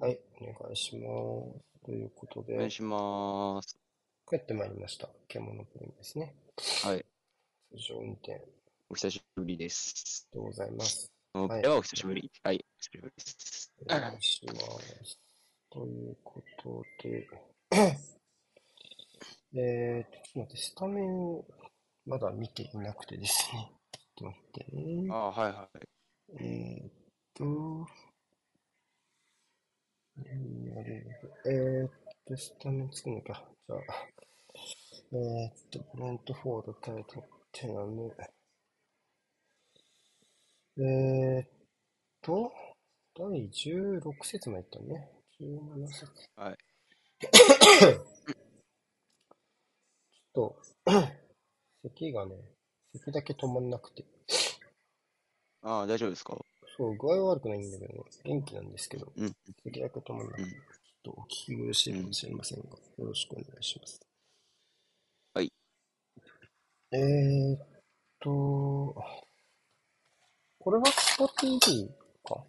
はい、お願いします。ということで、お願いします。帰ってまいりました。獣プリンですね。はい。通常運転、ありお久しぶりです。がとうございます。こはいれはお久しぶり。はい。お久しぶりです。お願いします。ということで、えーと、ちょっと待って、スタメンをまだ見ていなくてですね。ちょっと待ってね。ああ、はいはい。えーっと、えーっと、スタメン作るのか。じゃあ、えーっと、ブレントフォード対トッテナム。えーっと、第16節までいったね。17節。はい。ちょっと、咳がね、咳だけ止まんなくて。ああ、大丈夫ですか？そう、具合は悪くないんだけどね、元気なんですけど、うん。咳だけ止なくて、うんちょっとお聞き苦しいかもしれませんが、よろしくお願いします。はい。えーっと、これはスポ TV か？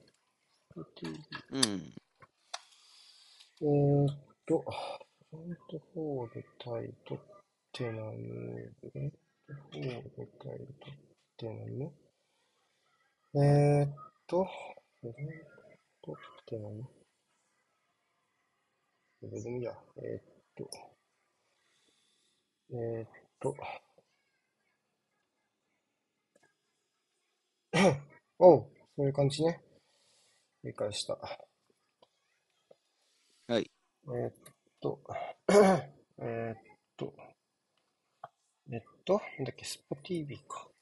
スポ TV。うん。えーっと、フロントフォード対トッテナム、フロントフォード対トッテナム。えーっと、フロントトッテナム。それでもいいや。えーっと、えーっと、おう、そういう感じね。理解した。はい。えーっと、えーっと、えっと、なんだっけ、スポ TV か。スポ TV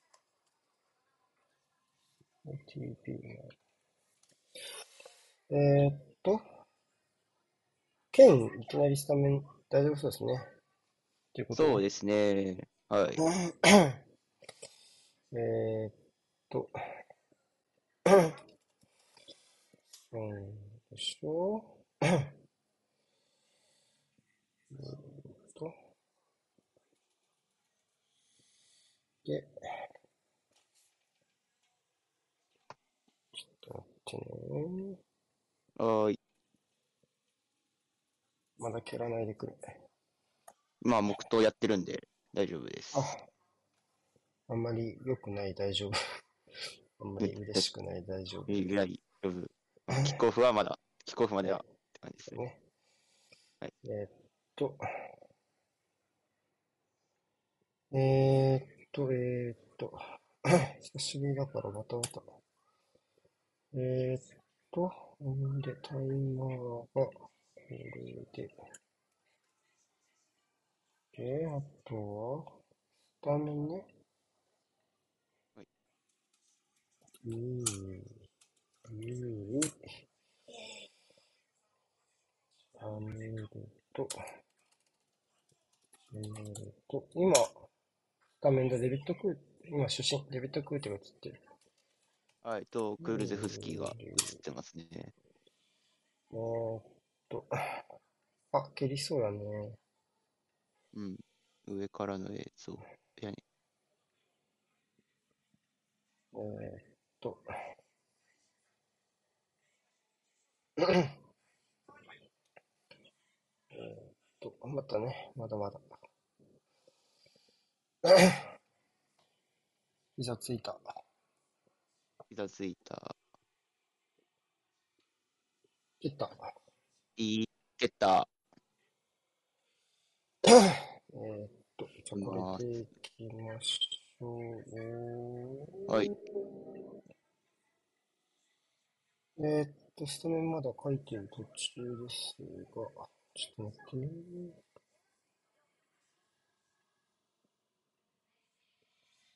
が。えーっと、ケン、いきなりスタメン、大丈夫そうですね。ということで。そうですね。はい。えーっと、うんでしょえーっと、で、ちょっと待ってね。はーい。まだ蹴らないでくれ。まあ、黙祷やってるんで大丈夫です。あ、あんまり良くない大丈夫。あんまり嬉しくない大丈夫。いや、大丈夫。キックオフはまだ、キックオフまではって感じですね。ね。はいえーっと、えーっと、えーっと、久しぶりだからバタバタ。えーっと、んで、タイマーが、これで。で、あとは、スタメンね。はい。うー、うー、タメルと、タメルと、今、スタメンでデビットクー、今、主審、デビットクーテが映ってる。はい。と、クールゼフスキーが映ってますね。えーっと、あ、蹴りそうやね。うん。上からの映像。いやね。えーっと、えーっと、またね、まだまだ。膝ついた。膝ついた。切った。いい、蹴った。えーっと、じゃあまあこれでいきましょう。はい。えーっと、スタメンまだ書いてる途中ですが、ちょっと待ってね。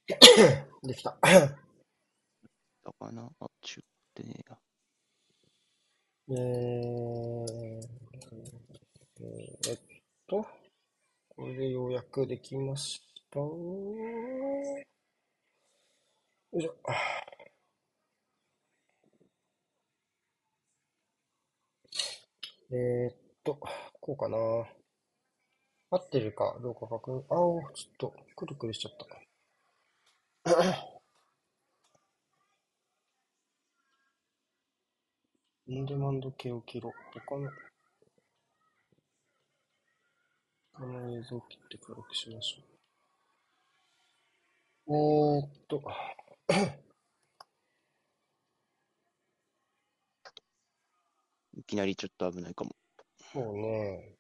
できた。だかなあ、中ってねえや。えー、えっと、これでようやくできました。よいしょ。えーっと、こうかな。合ってるかどうか確認。あお、ちょっと、くるくるしちゃった。オンデマンド系を切ろう。他の、他の映像を切って軽くしましょう。えーっと、いきなりちょっと危ないかも。そうね。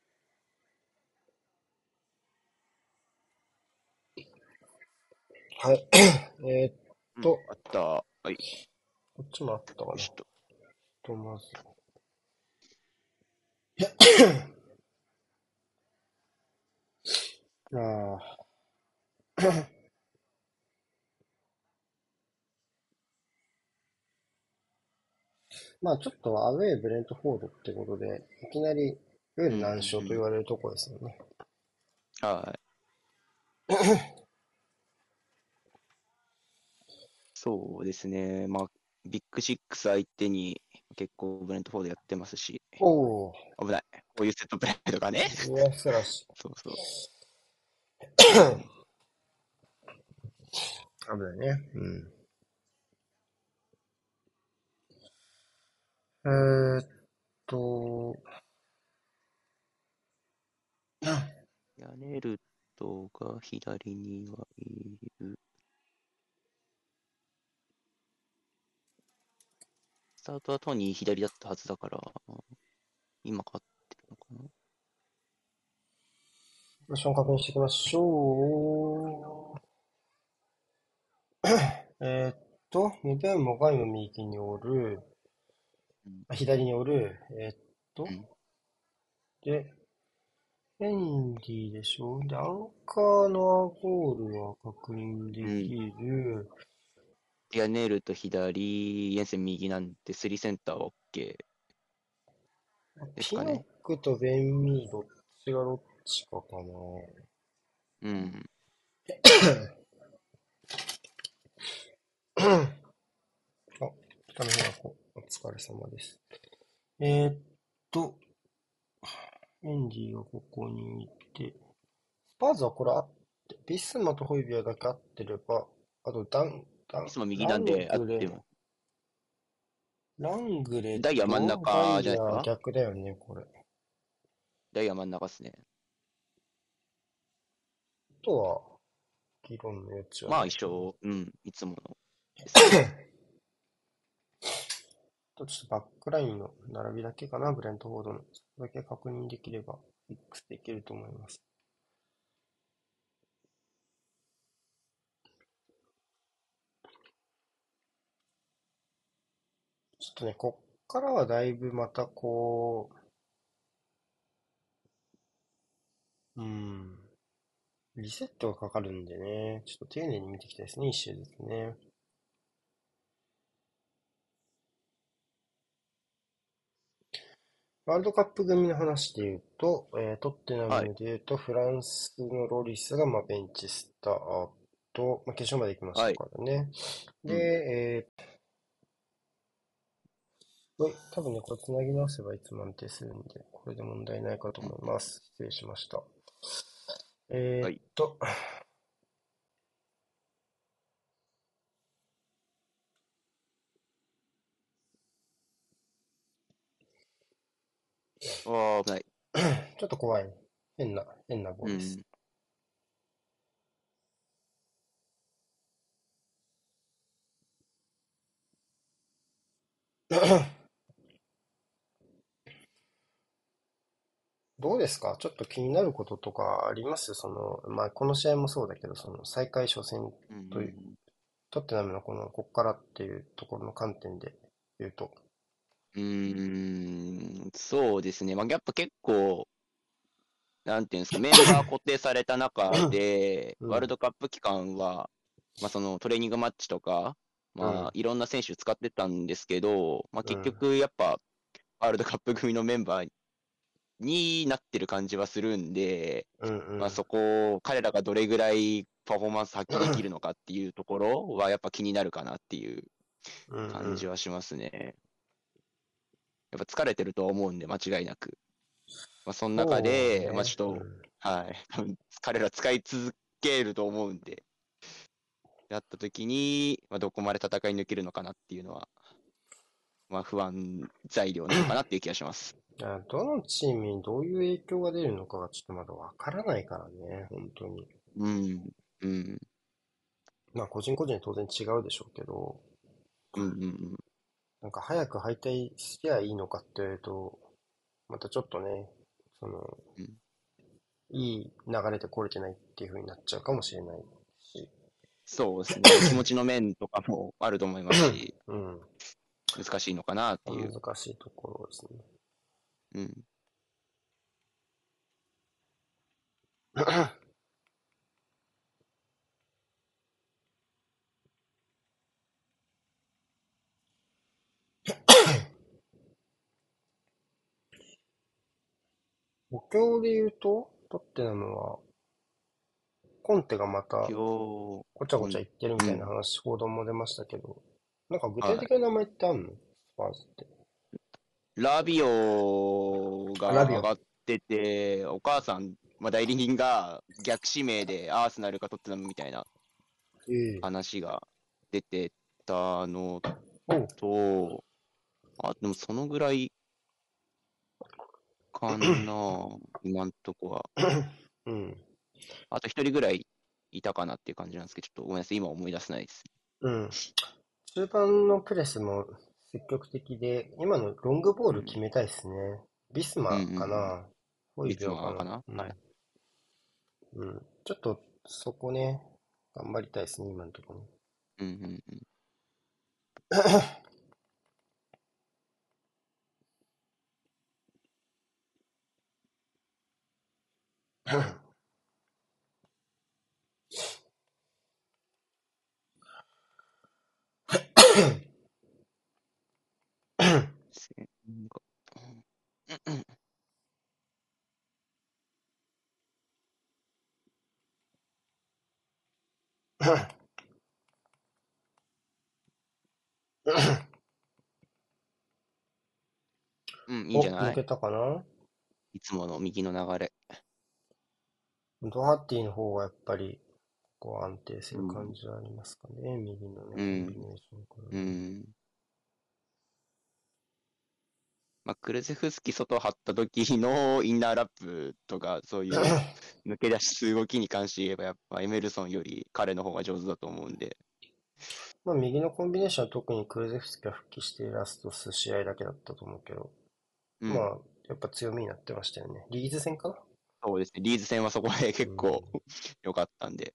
はい。えーっうんとあった。はい。こっちもあったかな。ちょっと。と、まず。ああ。まあちょっとアウェーブレントフォードってことで、いきなりルール難所と言われるところですよね。はい。そうですね。まあ、ビッグシックス相手に結構ブレントフォードやってますし、おお、危ない。こういうセットプレーとかね。いや、素晴らしい。そうそう。危ないね。うん。えーっと、ヤネルトが左にはいる。タートはトニー左だったはずだから、今勝ってるのかな。ポジション確認していきましょう。えーっと、メベンもガイの右におる。うん、あ左におる、えーっと。うん、で、ヘンリーでしょで、アンカーのアゴールは確認できる。ヤネルト左、イエンセン右なんで、スリーセンターは OK。ですピノックとベンミーどっちがどっちかかな。うん。あ、北の方こお疲れ様です。えーっと、エンディがここにいて、スパーズはこれあって、ビスマとホイビアだけ合ってれば、あとダン、ダン、いつも右なんで、あっても。ラングレとダイヤ真ん中じゃないですか逆だよね、これ。あダイヤ真ん中っすね。とは、議論の余地はまあ一緒、うん、いつもの。と ちょっとバックラインの並びだけかな、ブレントフォードの。それだけ確認できれば、フィックスできると思います。ちょっとね、こっからはだいぶまたこう、うん、リセットがかかるんでね、ちょっと丁寧に見ていきたいですね、一周ですね。ワールドカップ組の話で言うと、えートッテナムで言うと、フランスのロリスがまあベンチスタート、まあ、決勝まで行きましたからね。うんで、えーはい多分ね、これ繋ぎ直せばいつも安定するんで、これで問題ないかと思います。失礼しました。えーっと、ああ、危ない。ちょっと怖い。変な、変なボーうルです。ん。どうですか？ちょっと気になることとかあります？その、まあ、この試合もそうだけど、その、再開初戦、うんというトッテナムのこの、こっからっていうところの観点で言うと。うーん、そうですね。まあ、やっぱ結構、なんていうんですか、メンバー固定された中で、うん。ワールドカップ期間は、まあ、そのトレーニングマッチとか、まうん。あ、いろんな選手使ってたんですけど、まあ、うん。結局、やっぱ、ワールドカップ組のメンバーになってる感じはするんで、うんうん。まあ、そこを彼らがどれぐらいパフォーマンス発揮できるのかっていうところは、やっぱ気になるかなっていううんうん感じはしますね。やっぱ疲れてるとは思うんで、間違いなく。まあ、その中で、ねまあちょっと、うんはい、彼ら使い続けると思うんで、やった時に、まあ、どこまで戦い抜けるのかなっていうのはまあ、不安材料なのかなっていう気がします。いやどのチームにどういう影響が出るのかがちょっとまだわからないからね、本当に。うん。うん。まあ個人個人当然違うでしょうけど、うんうんうん。なんか早く敗退すりゃいいのかって言われると、またちょっとね、その、うんいい流れで来れてないっていう風になっちゃうかもしれないし、そうですね。気持ちの面とかもあると思いますし、うん、難しいのかなっていう。難しいところですね。うん。補強で言うと、トッテナムは、コンテがまたごちゃごちゃ言ってるみたいな話、報道も出ましたけど、なんか具体的な名前ってあんの？スパーズって。ラビオが上がってて、お母さん、まあ、代理人が逆指名でアーセナルかトッテナムみたいなええ話が出てたのと、あ、でもそのぐらいかな、今んとこは。うん。あと一人ぐらいいたかなっていう感じなんですけど、ちょっとごめんなさい、今思い出せないです。うん。中盤のプレスも積極的で、今のロングボール決めたいですね。ビスマかな？ホイビョかな？なはいうん。うん。ちょっとそこね、頑張りたいですね、今のところね。うんうんうん。せんがうんいいんじゃお、ない？抜けたかな？いつもの右の流れ。ドハッティの方がやっぱり、こう安定する感じはありますかね、右のね、コうんンビネーションからうね。ん。まあ、クルゼフスキ外張った時のインナーラップとか、そういう 抜け出す動きに関して言えば、やっぱエメルソンより彼の方が上手だと思うんで。まあ、右のコンビネーションは特にクルゼフスキが復帰してラスト数試合だけだったと思うけど、うん、まあ、やっぱ強みになってましたよね。リーズ戦かな？そうですね。リーズ戦はそこで結構 良かったんで。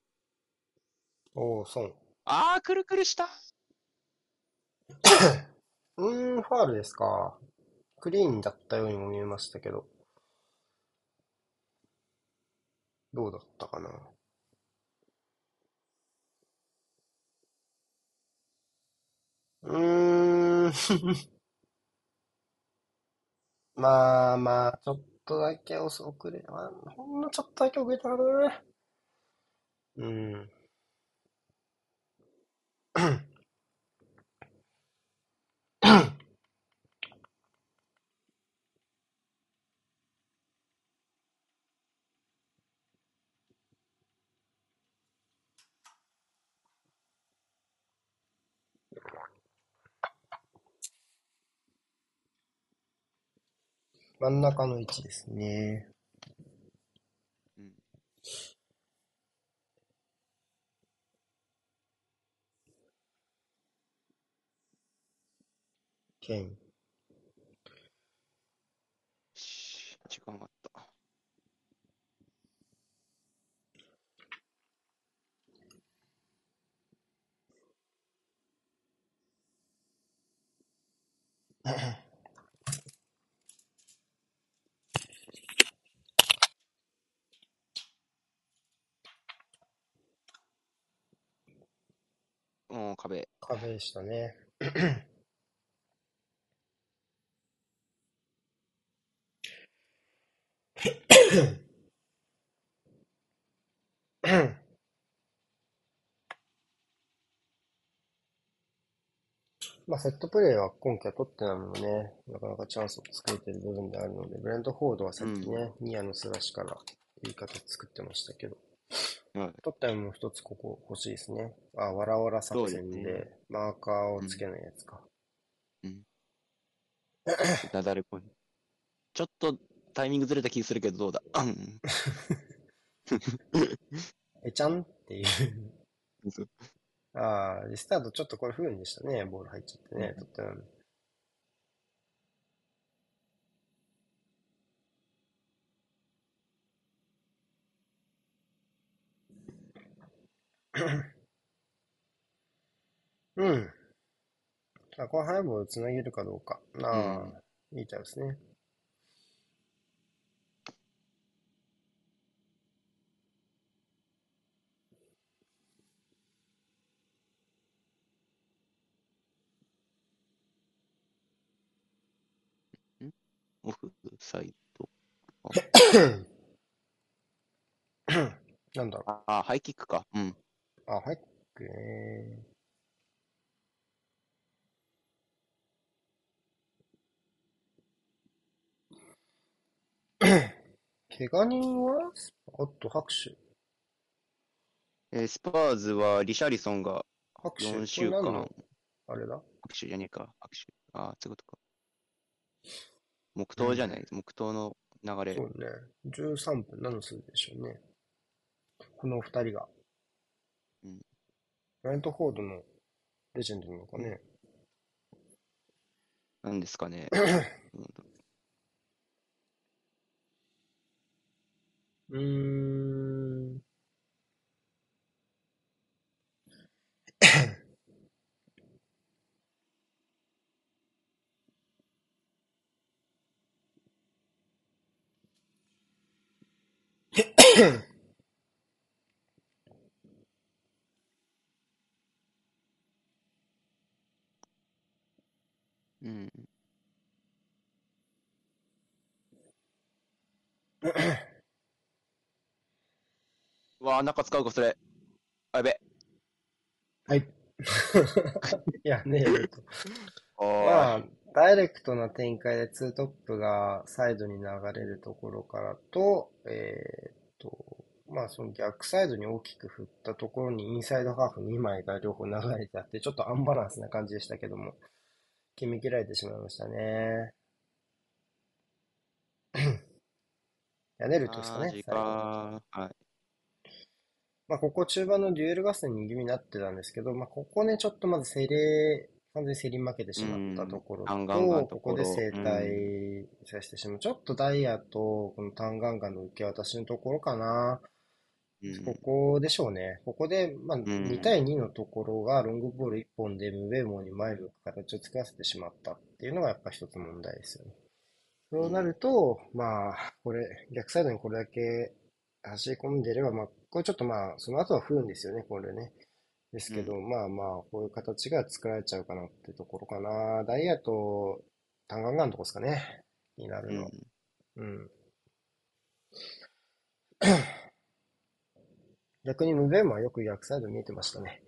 おお、損。あー、くるくるした うーん、ファールですか。クリーンだったようにも見えましたけど。どうだったかな？うーん。まあまあ、ちょっとだけ遅れ、まあ、ほんのちょっとだけ遅れたかな。うん。真ん中の位置ですね。うんケイン。し時間があった。うん、壁。壁でしたね。まあ、セットプレーは今季は取ってないのもね、なかなかチャンスを作れてる部分であるので、ブレントフォードはさっきね、ニアのスラッシュからいい形作ってましたけど、はい。取ったのも一つここ欲しいですね。あ、わらわら作戦でマーカーをつけないやつか。うんなだれ込んで。ちょっとタイミングずれた気するけど、どうだ？うんえちゃんっていう。ああ、リスタートちょっとこれ不運でしたね。ボール入っちゃってね。うんとっても。うん。あ、このハイボールつなげるかどうか。ああ、いいタイムですね。オフサイド。なんだろああ、ハイキックか。うん。う。あ、入ってね。怪我人は？おっと、拍手。えースパーズはリシャリソンが拍手。4週れ何の、あれだ？拍手じゃねえか。拍手。ああ、そういうことか。黙祷じゃない？黙祷の流れ。そうね。13分何の数字でしょうね。この二人が。うんブライントフォードのレジェンドなのかね。なんですかね。うーん。うん。うわあ、中使うか、それ。あ、やべ。はい。いやね、あまあ、ダイレクトな展開でツートップがサイドに流れるところからと、えーっと、まあその逆サイドに大きく振ったところにインサイドハーフ2枚が両方流れてあって、ちょっとアンバランスな感じでしたけども、決め切られてしまいましたね。やネルトですかね、最後。か。はい。まあ、ここ中盤のデュエル合戦に気味になってたんですけど、まあ、ここね、ちょっとまず競り、完全に競り負けてしまったところうんガンガンころここで生体させてしまう。ちょっとダイヤと、このタンガンガンの受け渡しのところかな。うんここでしょうね。ここで、まあ、ん2対2のところがロングボール1本でムベモに前向く形を作らせてしまったっていうのがやっぱ一つ問題ですよね。そうなると、まあ、これ、逆サイドにこれだけ走り込んでれば、まあ、これちょっとまあ、その後は不運ですよね、これね。ですけど、まあまあ、こういう形が作られちゃうかなってところかな。ダイヤとタンガンガンのとこですかね。になるの。うん。うん。逆にムベームはよく逆サイド見えてましたね。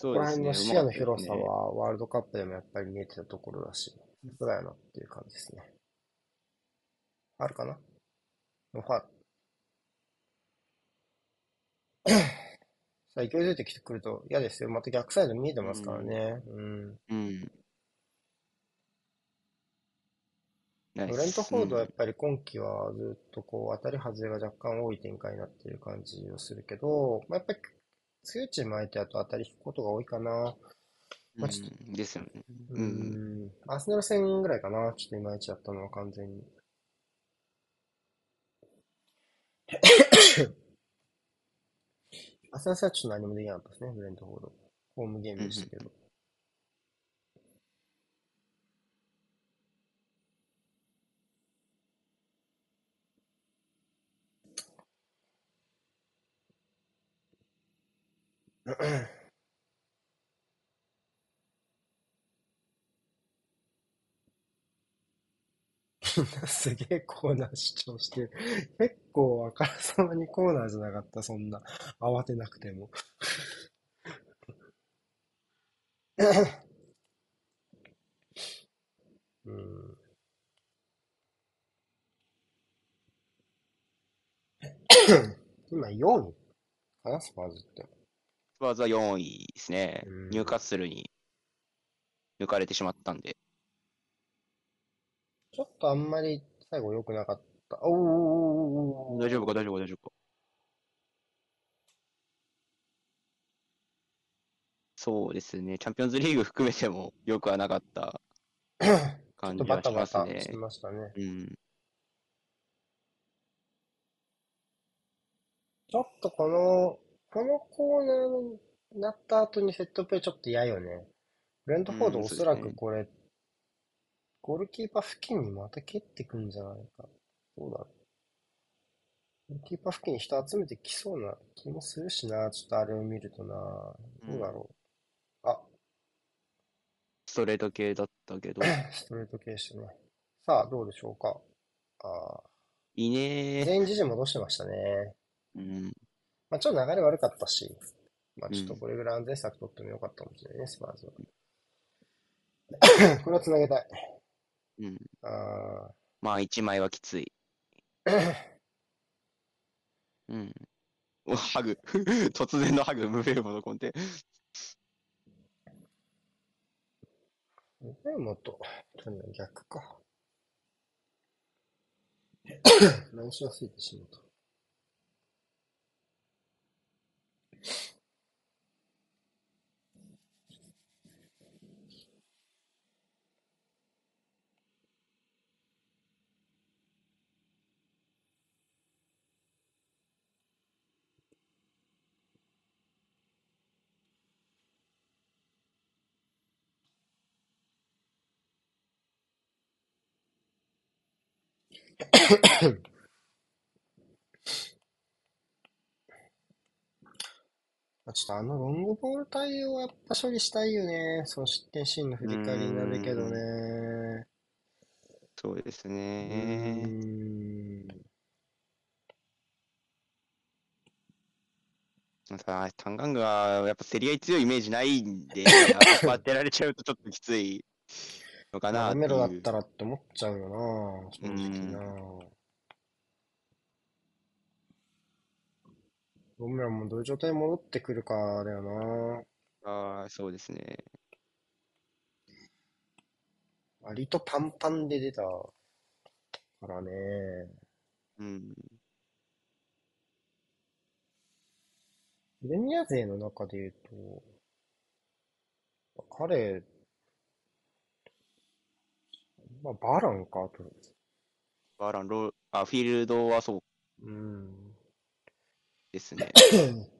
ここらそうですね。辺の視野の広さはワールドカップでもやっぱり見えてたところだし、さすがやなっていう感じですね。あるかな？ノーファウル。さあ、勢いづいてきてくると嫌ですよ。また逆サイド見えてますからね。うん。うん。ナイスブレントフォードはやっぱり今季はずっとこう当たり外れが若干多い展開になっている感じをするけど、まあ、やっぱり強いチーム相手だと当たり引くことが多いかな。まあちょっうんですよね。ううん。ん。アーセナル戦ぐらいかな。ちょっといまいちだったのは完全に。アーセナル戦はちょっと何もできなかったですね。ブレントフォード。ホームゲームでしたけど。すげえコーナー主張してる。結構あからさまにコーナーじゃなかった、そんな。慌てなくても。うん。今4位かな、スパーズって。スパーズは4位ですねうん。ニューカッスルに抜かれてしまったんで。ちょっとあんまり最後良くなかった。おーおーおーおーおー大丈夫か、大丈夫か、大丈夫か？そうですね。チャンピオンズリーグ含めても良くはなかったちょっ感じはしますタバタしね。ましたね。うん。ちょっとこの、このコーナーになった後にセットプレーちょっと嫌よね。ブレントフォードうんおそらくこれ、ゴールキーパー付近にまた蹴ってくんじゃないか。どうだろう。ゴールキーパー付近に人集めてきそうな気もするしな。ちょっとあれを見るとな。どうだろう。あ、ストレート系だったけど。ストレートケースね。さあ、どうでしょうか。あいいねーー。全員自陣戻してましたね。うん。まあ、ちょっと流れ悪かったし、まあ、ちょっとこれぐらい安全策取ってもよかったかもしれないね、スパーズは。これは繋げたい。うん。あまあ、一枚はきつい。ー うん。お、ハグ。突然のハグ、ムベルモのコンテ。ね、もっと、去年逆か。何し忘れてしまった。Ahem. ちょっとあのロングボール対応はやっぱ処理したいよね。その失点シーンの振り返りになるけどね。そうですね。ん。さタンガングはやっぱ競り合い強いイメージないんで、当てられちゃうとちょっときついのかなってラメロだっいう。たらって思っちゃうよな。正直な。ロメロもどういう状態に戻ってくるかだよな。ああ、そうですね。割とパンパンで出たからね。うん。プレミア勢の中で言うと、彼、まあ、バランか、と。バーラン、ロー、あ、フィールドはそううん。ですね。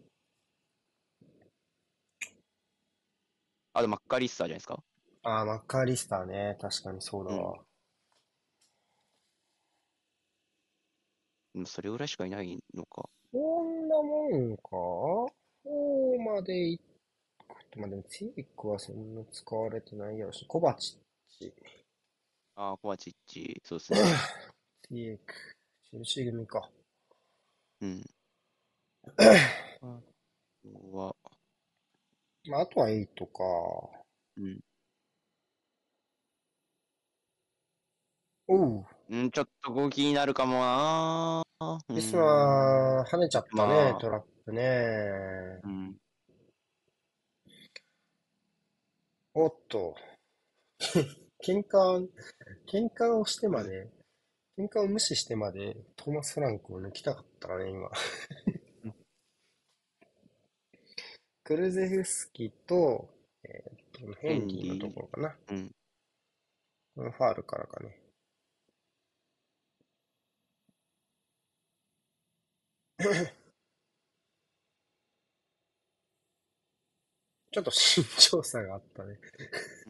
あとマッカリスターじゃないですか？ああ、マッカーリスターね。確かにそうだわ。うんそれぐらいしかいないのか。こんなもんか ?4 までいくまあでもツィークはそんな使われてないやろし、コバチッチ、ああ、コバチッチ、そうですね。ツィーク、チェルシー組か。うん。あとは、まあ、あとは8か。うん。おう、うん、ちょっと動きになるかもなー。リスナー、跳ねちゃったね、まあトラップね。うん。おっと。喧嘩、喧嘩をしてまで、喧嘩を無視してまで、トーマス・フランクを抜きたかったかね、今。クルゼフスキと、えーっと、ヘンリーのところかな。うん。このファールからかね。ちょっと身長差があったね。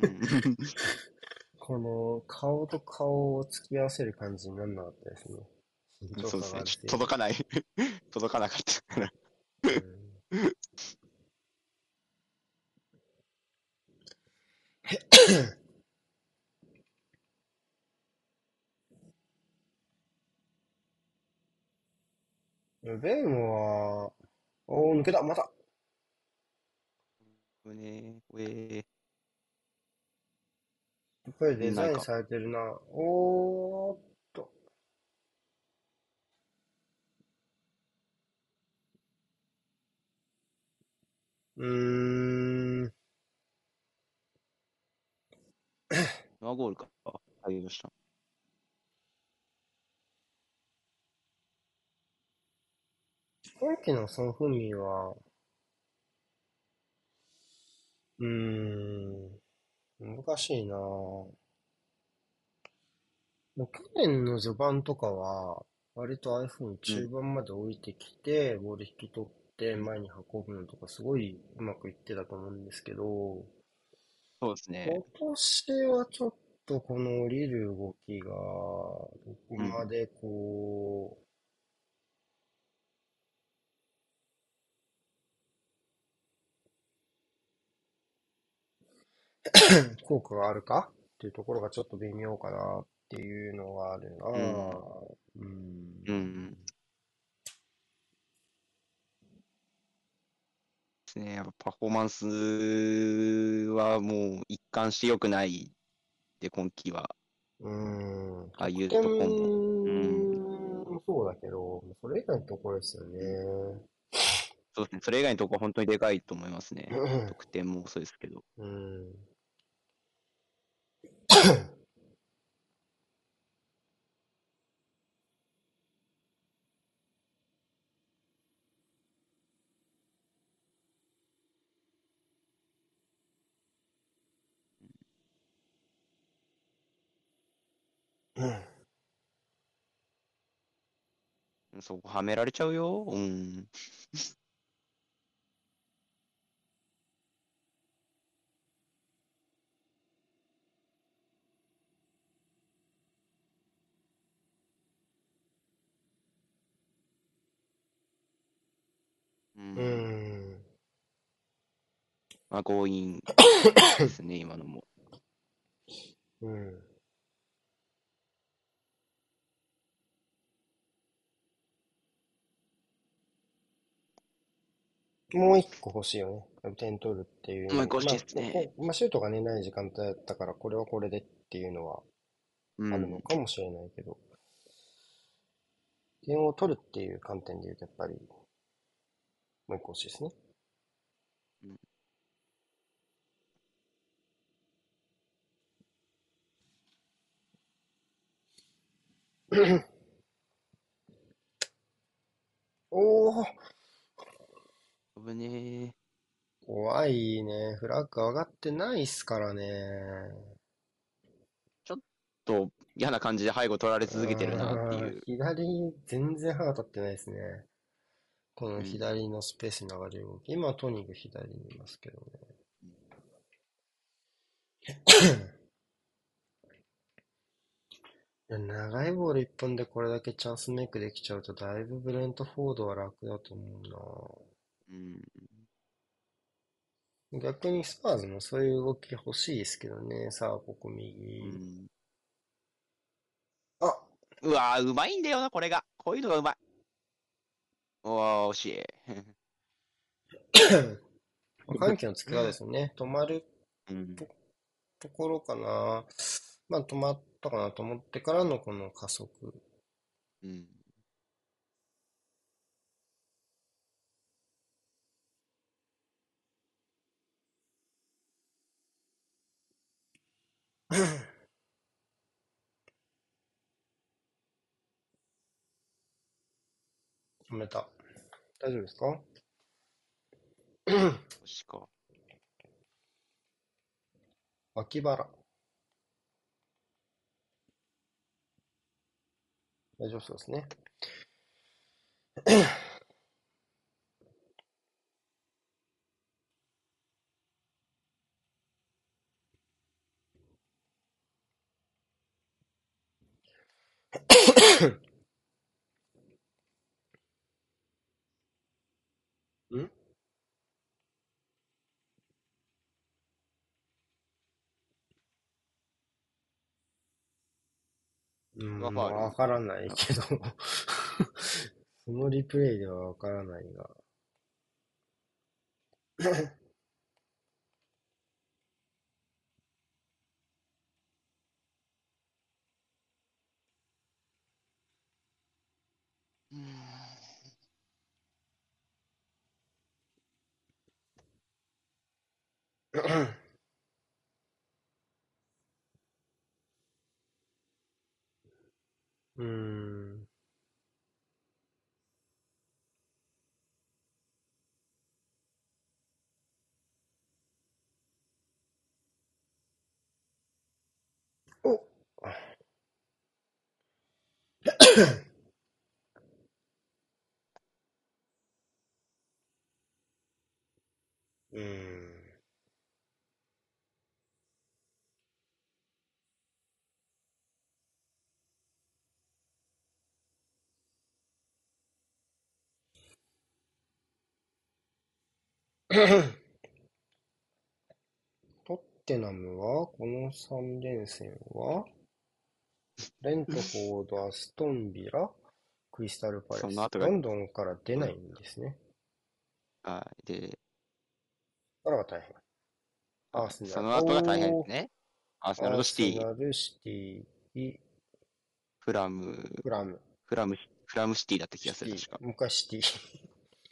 うん。この顔と顔を突き合わせる感じになんなかったですね。そうですね。届かない。届かなかったから。うんベンは、おー、抜けた、また。これね、これ、やっぱりデザインされてるな。おーっと。うーん。ワアゴールか。対応した。今季のソン・フンミンは、うーん、難しいなぁ。去年の序盤とかは、割と iPhone 中盤まで置いてきて、ボール引き取って前に運ぶのとかすごいうまくいってたと思うんですけど、そうですね。今年はちょっとこの降りる動きが、どこうん。までこう、効果があるかっていうところがちょっと微妙かなっていうのがあるなうん。ぁ。ううん。ですね。やっぱパフォーマンスはもう一貫して良くないで、今季は。うん。ああいうとこも。うん。もそうだけど、それ以外のところですようん。ね。そうですね。それ以外のとこは本当にでかいと思いますね。得点もそうですけど。うん。うんそこはめられちゃうよ。うん。う。うんん。まあ、強引ですね、今のも。うん。もう一個欲しいよね。点取るっていうのも。もう一個欲しいまあ、ですね。ここまあ、シュートがね、ない時間帯だったから、これはこれでっていうのはうあるのん。かもしれないけど、点を取るっていう観点で言うと、やっぱり、もう一個欲しいですね。うん おー、危ね怖いね。フラッグ上がってないっすからね。え。ちょっと嫌な感じで背後取られ続けてるなっていう。左、全然歯が立ってないですね。このうん。左のスペースに流れる動き。今はトニーが左にいますけどね。長いボール一本でこれだけチャンスメイクできちゃうと、だいぶブレントフォードは楽だと思うん。うな。逆にスパーズもそういう動き欲しいですけどね。さあ、ここう右。ん。あ、うわー、うまいんだよな、これが。こういうのがうまい。うわー、惜しい。緩急のつけ方ですよね。止まるうん。と、ところかな。まあ止まったかなと思ってからのこの加速。うん。止めた。大丈夫ですか？よしか。脇腹。大丈夫そうですね。んうわからないけど そのリプレイではわからないが。うん。mm Oh. トッテナムは、この3連戦は、レントフォード、アストンビラ、クリスタルパレス。その後がロンドンから出ないんですね。はい。で、あらが大変。アーセナル。その後が大変ですね。アーセナルとシテアーセィ、ナル、シティ、フラム、フラム、フラム、フラムシティだった気がする、確か。もう一回シティ。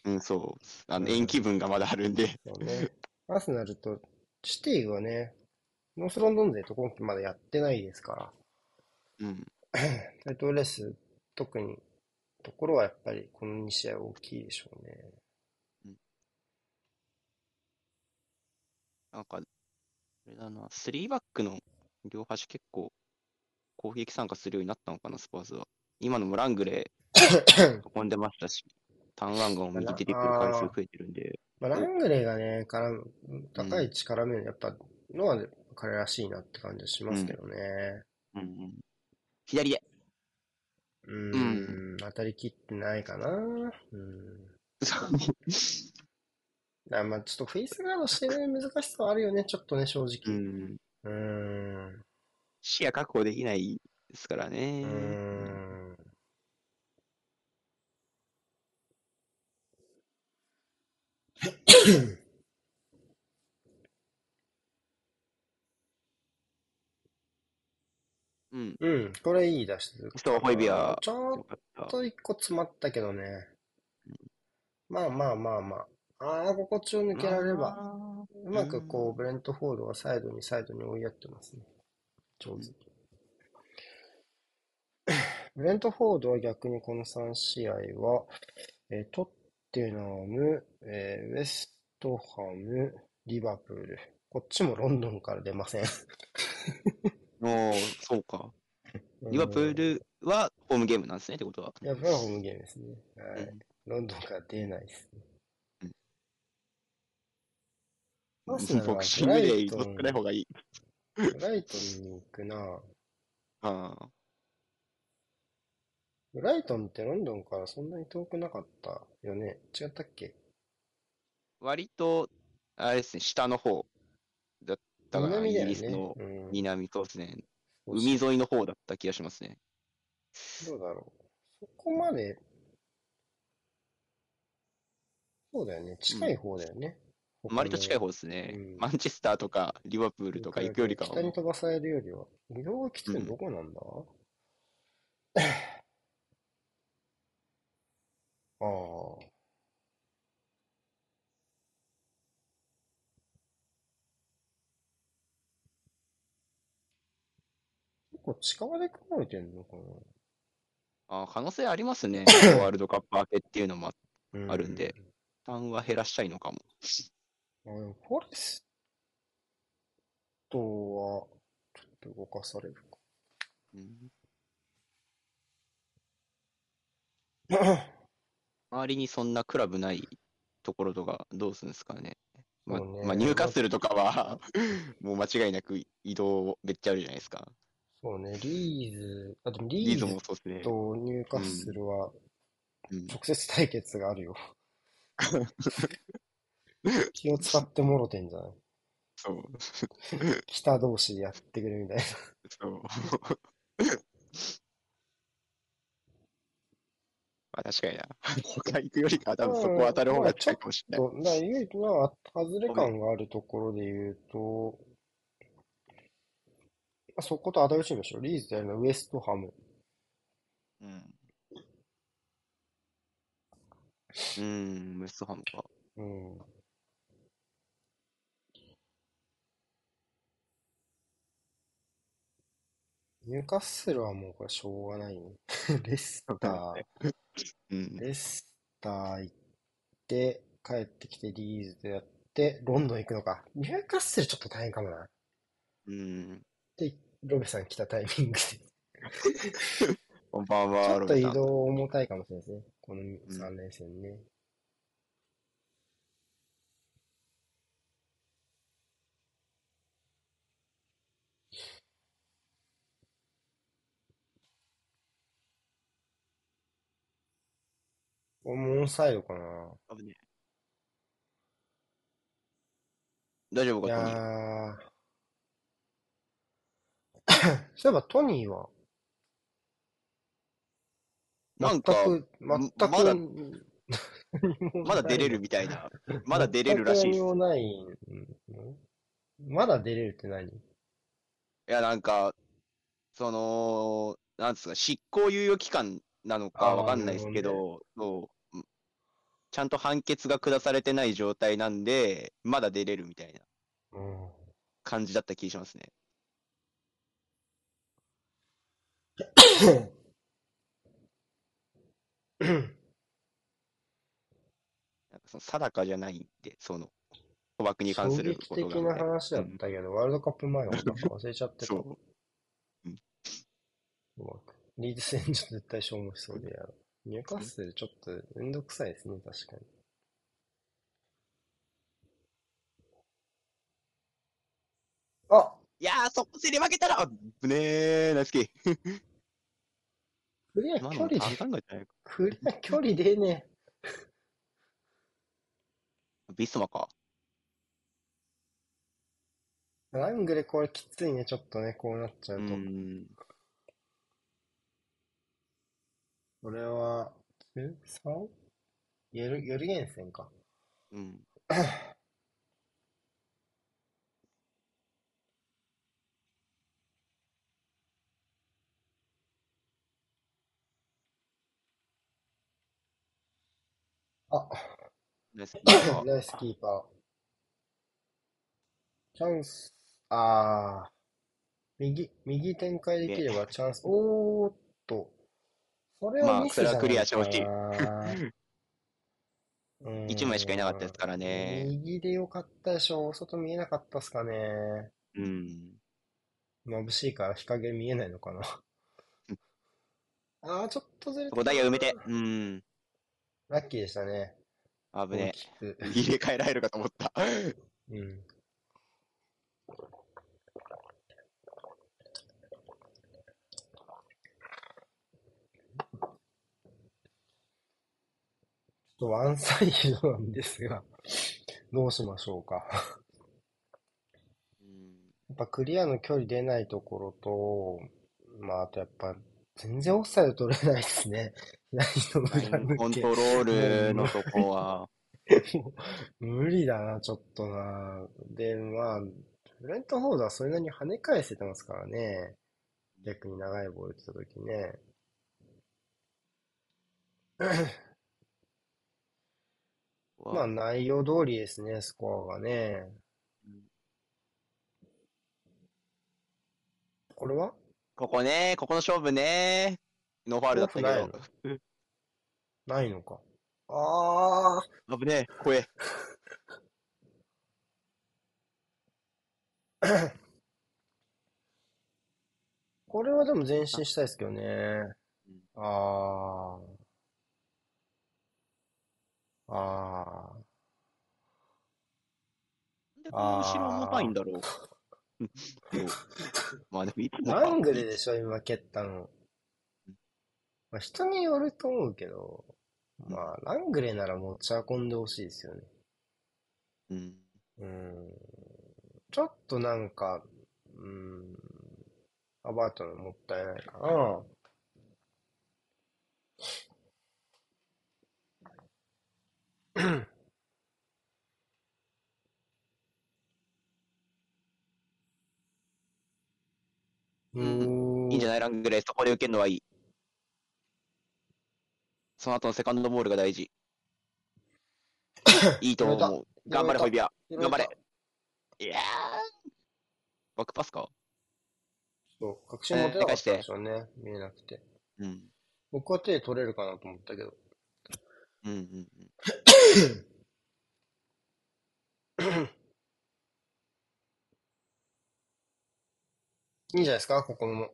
うん、そう。あの、うん延期分がまだあるんで。そうね。アーセナルとシティはね、ノースロンドン勢と今季まだやってないですから、うん。タイトルレース、特に、ところはやっぱりこの2試合大きいでしょうね。なんか、あれだな、3バックの両端結構攻撃参加するようになったのかな、スパーズは。今のもラングレー 運んでましたし、タンワンガンも右出てくる回数増えてるんで、まあ、ラングレーがね、絡む、高い位置絡めやっぱ、のは彼らしいなって感じはしますけどね。うんうん。左で。うーん、当たりきってないかな。うん。そうだからまあちょっとフェイスガードしてる難しさはあるよね、ちょっとね、正う直。ん。うーん。視野確保できないですからうね。ーん。うん。うん、これいい出し続そう、ホイビア、ちょよかっと一個詰まったけどね。まあまあまあまあ。ああ、心地を抜けられれば。うまくこう、ブレントフォードがサイドにサイドに追いやってますね。上手。ブレントフォードは逆にこの3試合は、えートッテナム、えーウェストハム、リバプール。こっちもロンドンから出ません。おーそうか。リバプールはホームゲームなんですね、ってことは。いや、これはホームゲームですね。はうい。ロンドンから出ないですね。うんアーセナルはブラ。ブライトンに行くな。ああ。ブライトンってロンドンからそんなに遠くなかったよね。違ったっけ？割と、あれですね、下の方だったかな、ね。ギリスのうん。南、そうですね。海沿いの方だった気がしますね。どうだろう。そこまで、そうだよね。近い方だよね。割と近い方方ですね。うんマンチェスターとかリバプールとか行くよりかは北に飛ばされるよりは。移動が来てるどこなんだ、構近場で組まれてんのかあ可能性ありますね。ワールドカップ明けっていうのもなあるんで。負担は減らしたいのかも。あでもフォレストは、ちょっと動かされるうんか。周りにそんなクラブないところとかどうするんですかね。まあ、ねまあ、ニューカッスルとかはもう間違いなく移動めっちゃあるじゃないですか。そうね、リーズ、あ、でもリリーズもそうですね。とニューカッスルはうん直接対決があるよ。気を使ってもろてんじゃない？そう。北同士でやってくるみたいな。そう。まあ確かにな。他行くよりかは多分そこ当たる方が近いかもしれない。と、だから唯一まあ、外れ感があるところで言うと、まあ、そこと当たるチームでしょ？リーズでやるのはウエストハム。うん。うん、ウエストハムか。うん。ニューカッスルはもうこれしょうがないね。レスター、うん。レスター行って、帰ってきてリーズでやって、ロンドン行くのか。ニューカッスルちょっと大変かもな。うん。で、ロベさん来たタイミングで。こ んばんは、ちょっと移。動重たいかもしれないですね。この3連戦ね。これもオンサイドかな。危ねえ大丈夫いか、トニー？やー。そういえばトニーは、なんか、全く、全く、まだ まだ出れるみたいな。まだ出れるらしい何もないのまだ出れるって何？や、なんか、その、なんですか、執行猶予期間なのかわかんないですけど、そううんちゃんと判決が下されてない状態なんで、まだ出れるみたいなうん。感じだった気がしますね。なんかその定かじゃないんで、その、賭博に関する衝撃的ことがみたいな話だったけど、ワールドカップ前はなんか忘れちゃってた。そううまくリード戦じゃ絶対消耗しそうでやる。ニューカッスルちょっとめんどくさいですね、確かに。あいやー、そこ競り負けたら、ぶねー、ナイスキー。クリア今距離で。クリア距離でね。ビスマか。ラングレこれきついね、ちょっとね、こうなっちゃううと。ん。これは、え？3? ヨル、ヨルゲンセンか。うん。あ、ナイスキーパーナイスキーパー。チャンス、あー、右、右展開できればチャンス、おーっと、それまあはミスじゃないそれはクリアしてほしいかな うーん一枚しかいなかったですからね右でよかったでしょ。外見えなかったっすかね。うん。眩しいから日陰見えないのかな。あー、ちょっとずれたそこダイヤ埋めて。うん。ラッキーでしたね。危ね。え。入れ替えられるかと思った。うん。ちょっとワンサイドなんですが、どうしましょうか。うんやっぱクリアの距離出ないところと、まああとやっぱ全然オフサイド取れないですね。コントロールのとこは、無理だな、ちょっとな。で、まあ、フレントフォードはそれなりに跳ね返せてますからね。逆に長いボール来た時ね。まあ内容通りですね、スコアがね。これは？ここね、ここの勝負ね。ノーファールだったけないど。ないのか。ああ、危ねえ、怖え。これはでも前進したいですけどねうん。ああ。ああ。なんでこの後ろ重たいんだろう。まあでもいつもングレでしょ、今蹴ったの。まあ、人によると思うけど、まあ、ラングレなら持ち運んでほしいですよね。うん。うん。ちょっとなんか、うん、アバートのもったいないかな。うーん。いいんじゃない？ラングレー、そこで受けるのはいい。その後のセカンドボールが大事。いいと思う。頑張れ、ホイビア。頑張れ。いやー。バックパスか？そう、確信持てなかったんでしょうね。見えなくて。うん。僕は手取れるかなと思ったけど。うんうんうん。いいんじゃないですか、ここも。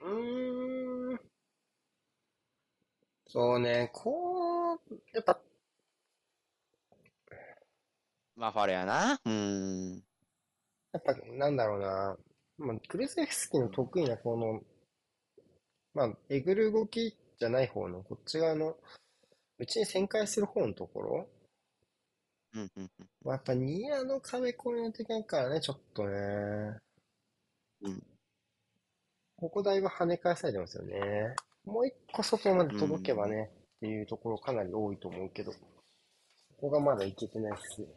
うーん。そうね、こう、やっぱ、まあ、ファルやな。うーん。やっぱ、なんだろうな。まあ、クルゼフスキーの得意なこの、まあ、えぐる動きじゃない方の、こっち側の、うちに旋回する方のところうん、うん、うん。まあ、やっぱニアの壁越えないといけないからね、ちょっとね。うん。ここだいぶ跳ね返されてますよね。もう一個外まで届けばね、っていうところかなり多いと思うけど、ここがまだいけてないっすね。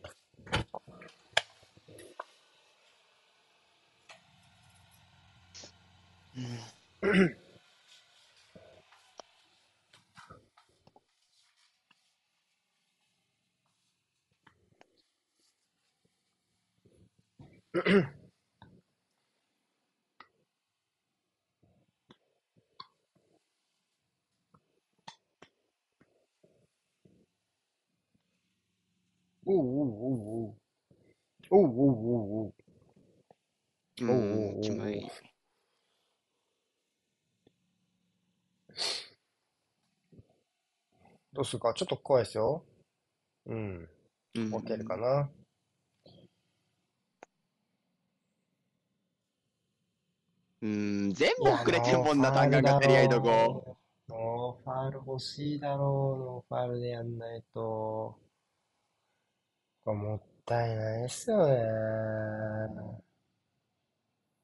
おうおうおうおう。おうおうおうおう。うおうおうお。どうするか？ちょっと怖いですよ。うん。うん。OK かな？うん、全部遅れてんもんな、ノーが競り合いとこ。だろうノーファウル欲しいだろう。ノーファウルでやんないと。これもったいないっすよね。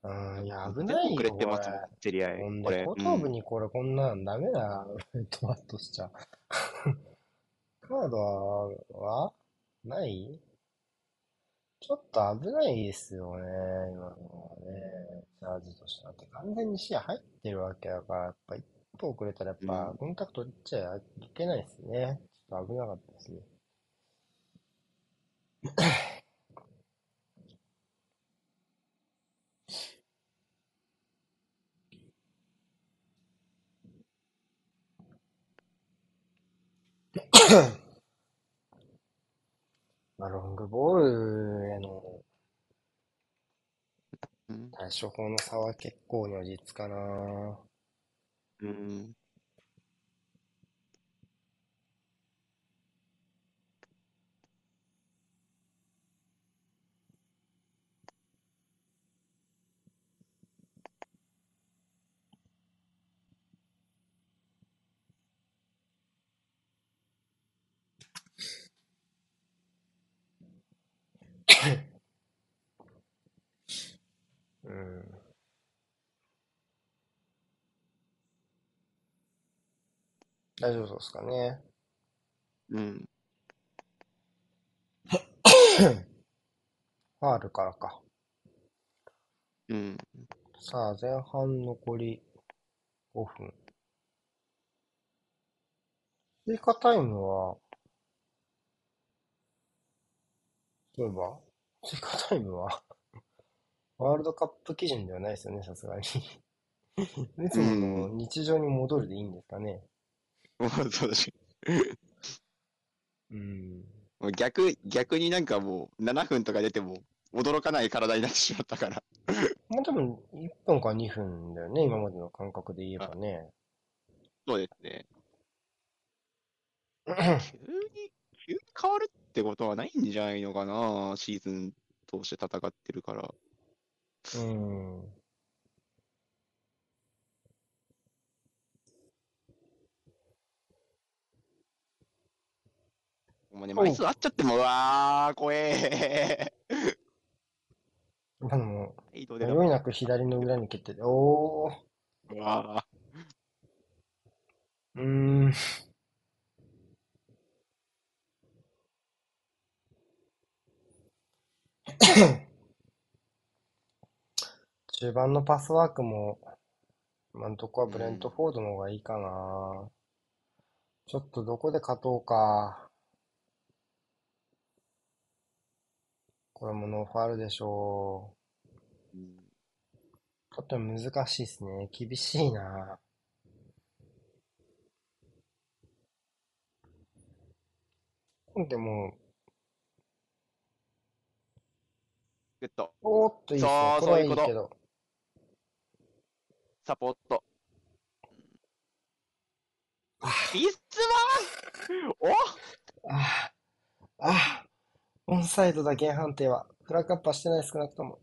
うん、いや、危ない全部遅れよ、てますもんこ、競り合れ。ほい。んで、これ。後頭部にこれこんなんダメだ。トワッとしちゃ。カードは、はない？ちょっと危ないですよね、今のはね。チャージとしては。完全に視野入ってるわけだから、やっぱ一歩遅れたらやっぱうんコンタクト取っちゃいけないですね。ちょっと危なかったですね。まあ、ロングボールへのうん。対処法の差は結構如実かな。うん。うん。大丈夫そうですかね。うん。ファールからか。うん。さあ、前半残り5分。追加タイムは、そういえば、追加タイムは、ワールドカップ基準ではないですよね、さすがに。いつもの日常に戻るでいいんですかね。もうそうだし。うん。もう逆、逆になんかもう7分とか出ても驚かない体になってしまったから。まあでも、1分か2分だよね、今までの感覚で言えばね。そうですね。急に、急に変わるってことはないんじゃないのかな、シーズン通して戦ってるから。うん。もうね、枚数あっちゃっても、うわー、怖えー。移動で迷いなく左の裏に蹴ってて、おー、うわうーん。中盤のパスワークも、今のとこはブレントフォードの方がいいかな。ちょっとどこで勝とうか。これもノーファールでしょー。う。ちょっと難しいですね。厳しいな。でも、グッと、おーっといいですね。そういうことけど。サポート。あビスマおああ、ああ、オンサイドだ、現判定は。フラッグアップはしてない、少なくとも。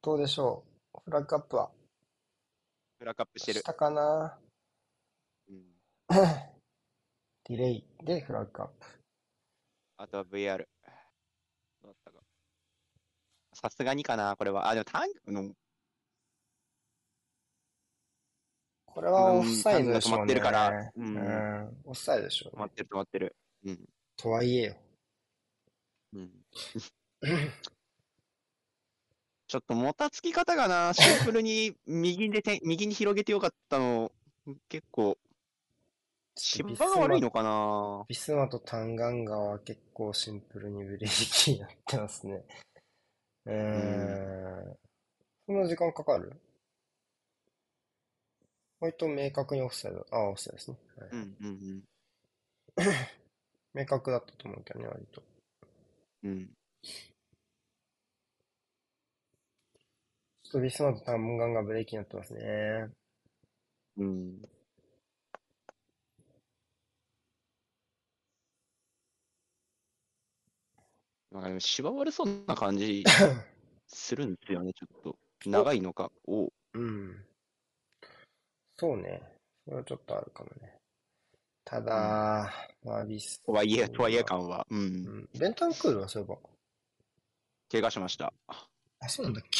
どうでしょう？フラッグアップは。フラッグアップしてるし。たかな？うん。ディレイでフラッグアップ。あとは VR。どうだったか。さすがにかな、これは。あ、でもタンクの、これはオフサイドでしょうね。うん止まってるからううんん。オフサイドでしょうね。止まってる止まってる。うん。とはいえよ。うん。ちょっともたつき方がな、シンプルに右でて、右に広げてよかったの、結構、芝が悪いのかなビスマとタンガンガは結構シンプルにブレーキになってますね。うーん。そんな時間かかる？割と明確にオフサイド。ああ、オフサイドですね。はいうんうん 明確だったと思うけどね、割と。うん。うん。ちょっとビスマとタンガンガブレーキになってますね。うん。なんかでも芝悪そうな感じするんですよね、ちょっと。長いのか。おううん。そうね。それはちょっとあるかもね。ただ、まあ、ビスとはいえ、とはいえ感は。う。うんん。ベンタンクールはそういえば。怪我しました。あ、そうなんだっけ？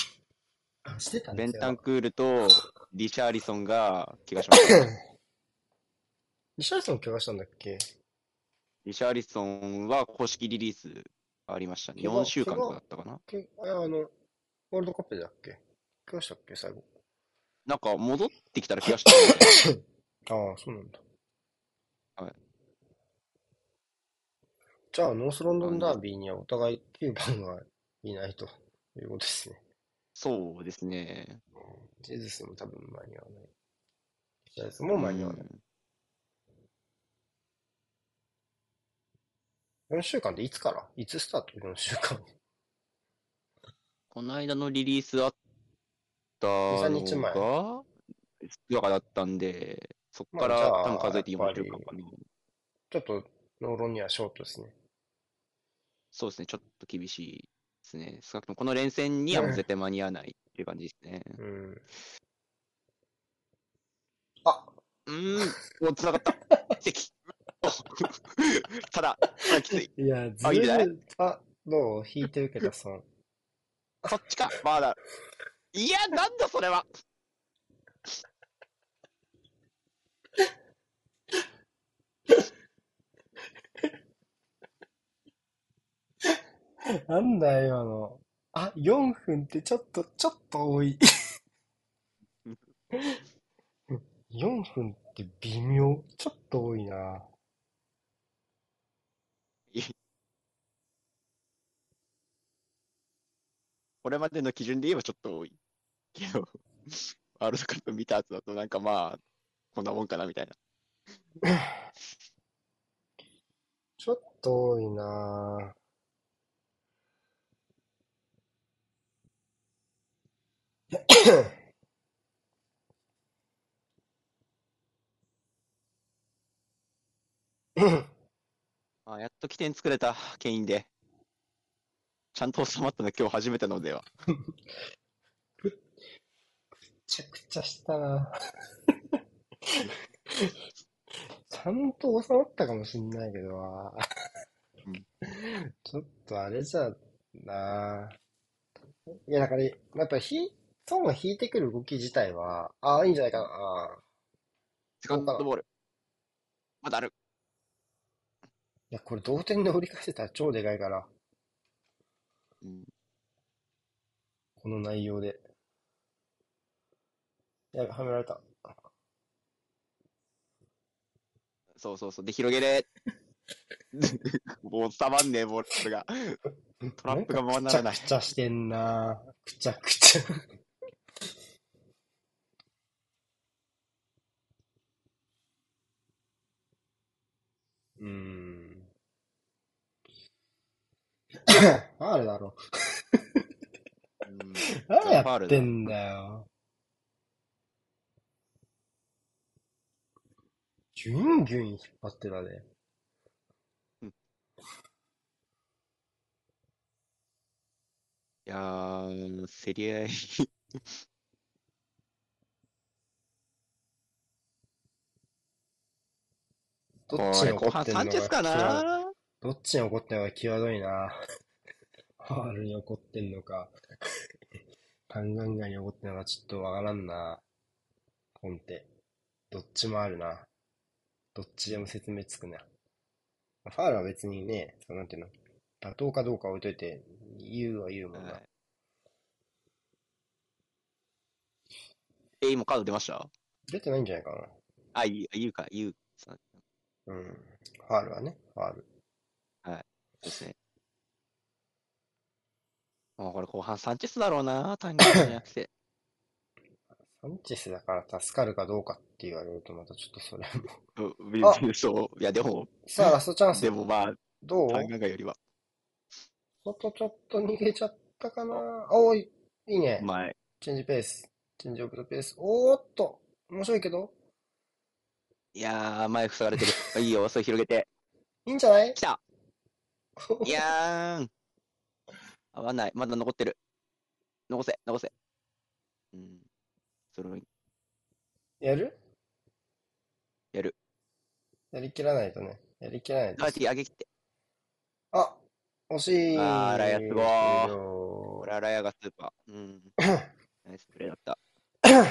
あ、してたんベンですよ。タンクールと リシャーリソンが怪我しました。リシャルソン怪我したんだっけ？リシャーリソンは公式リリースありましたね。怪我4週間とかだったかな。けあ、あの、ワールドカップだっけ？怪我したっけ？最後。なんか戻ってきたら怪我したみたいああ、そうなんだ。はい。じゃあ、ノースロンドンダービーにはお互い9番がいないと いうことですね。そうですね。ジェズスも多分間に合わない。ジェズスも間に合わない。うん4週間っていつから？いつスタート ?4 週間。この間のリリースあった2 3の日前が、2日だったんで、そっから多分数えて4やっぱり週間かな。ちょっと、ノーロンにはショートですね。そうですね、ちょっと厳しいですね。少なくともこの連戦にはもう絶対間に合わないっていう感じですね。うん。あ、うーん、もう繋がった。奇跡。おただ、ただきつい。いや、ずる、あ、どう？引いてるけどさ。そっちか、まだ。いや、なんだそれは。なんだよ、今の。あ、4分ってちょっと、ちょっと多い。4分って微妙。ちょっと多いな。これまでの基準で言えばちょっと多い。けど、ワールドカップ見た後だとなんかまあ、こんなもんかなみたいな。ちょっと多いな。あやっと起点作れた、ケインで。ちゃんと収まったの今日初めてのでは。めちゃくちゃしたな。ちゃんと収まったかもしんないけどなうん。ちょっとあれじゃな。いや、だから、やっぱひ、損を引いてくる動き自体は、ああ、いいんじゃないかな。ああ。セカンドボール。まだある。いや、これ同点で折り返せたら超でかいから、うん。この内容で。やべ、はめられた。そうそうそう。で、広げれ。もう収まんねえ、ボールが。トラップが回らないくちゃくちゃしてんな。くちゃくちゃ。うーん。ファールだろ。うん何やってんだよ。ギュンギュン引っ張ってたね。いやー、競り合い。どっちに怒ってんのか際な？どっちに怒ってんのか際どいな。ファールに怒ってんのか、タンガンガに怒ってんのかちょっとわからんな。コンテ。どっちもあるな。どっちでも説明つくな。ファールは別にね、そうなんていうの、妥当かどうか置いといて、言うは言うもんな。はいえ、今カード出ました？出てないんじゃないかあ、言う、言うか、言う。そうん。ファールはね、ファール。ですね。もうこれ後半サンチェスだろうな、単純じゃなくて。サンチェスだから助かるかどうかって言われるとまたちょっとそれも。そう。いや、でも、さあ、ラストチャンス。でもまあ、どう？単よりは。外ちょっと逃げちゃったかなおい、いいね。前。チェンジペース。チェンジオブザペース。おーっと面白いけどいやー、前塞がれてる。いいよ、それ広げて。いいんじゃない？来たい やーん。合わない。まだ残ってる。残せ、残せ。うん。それをやる？やる。やりきらないとね。やりきらないとカー。ティー上げきって。あ惜しいあーラヤすごー終これはラヤがスーパー。うん。ナイスプレーだった。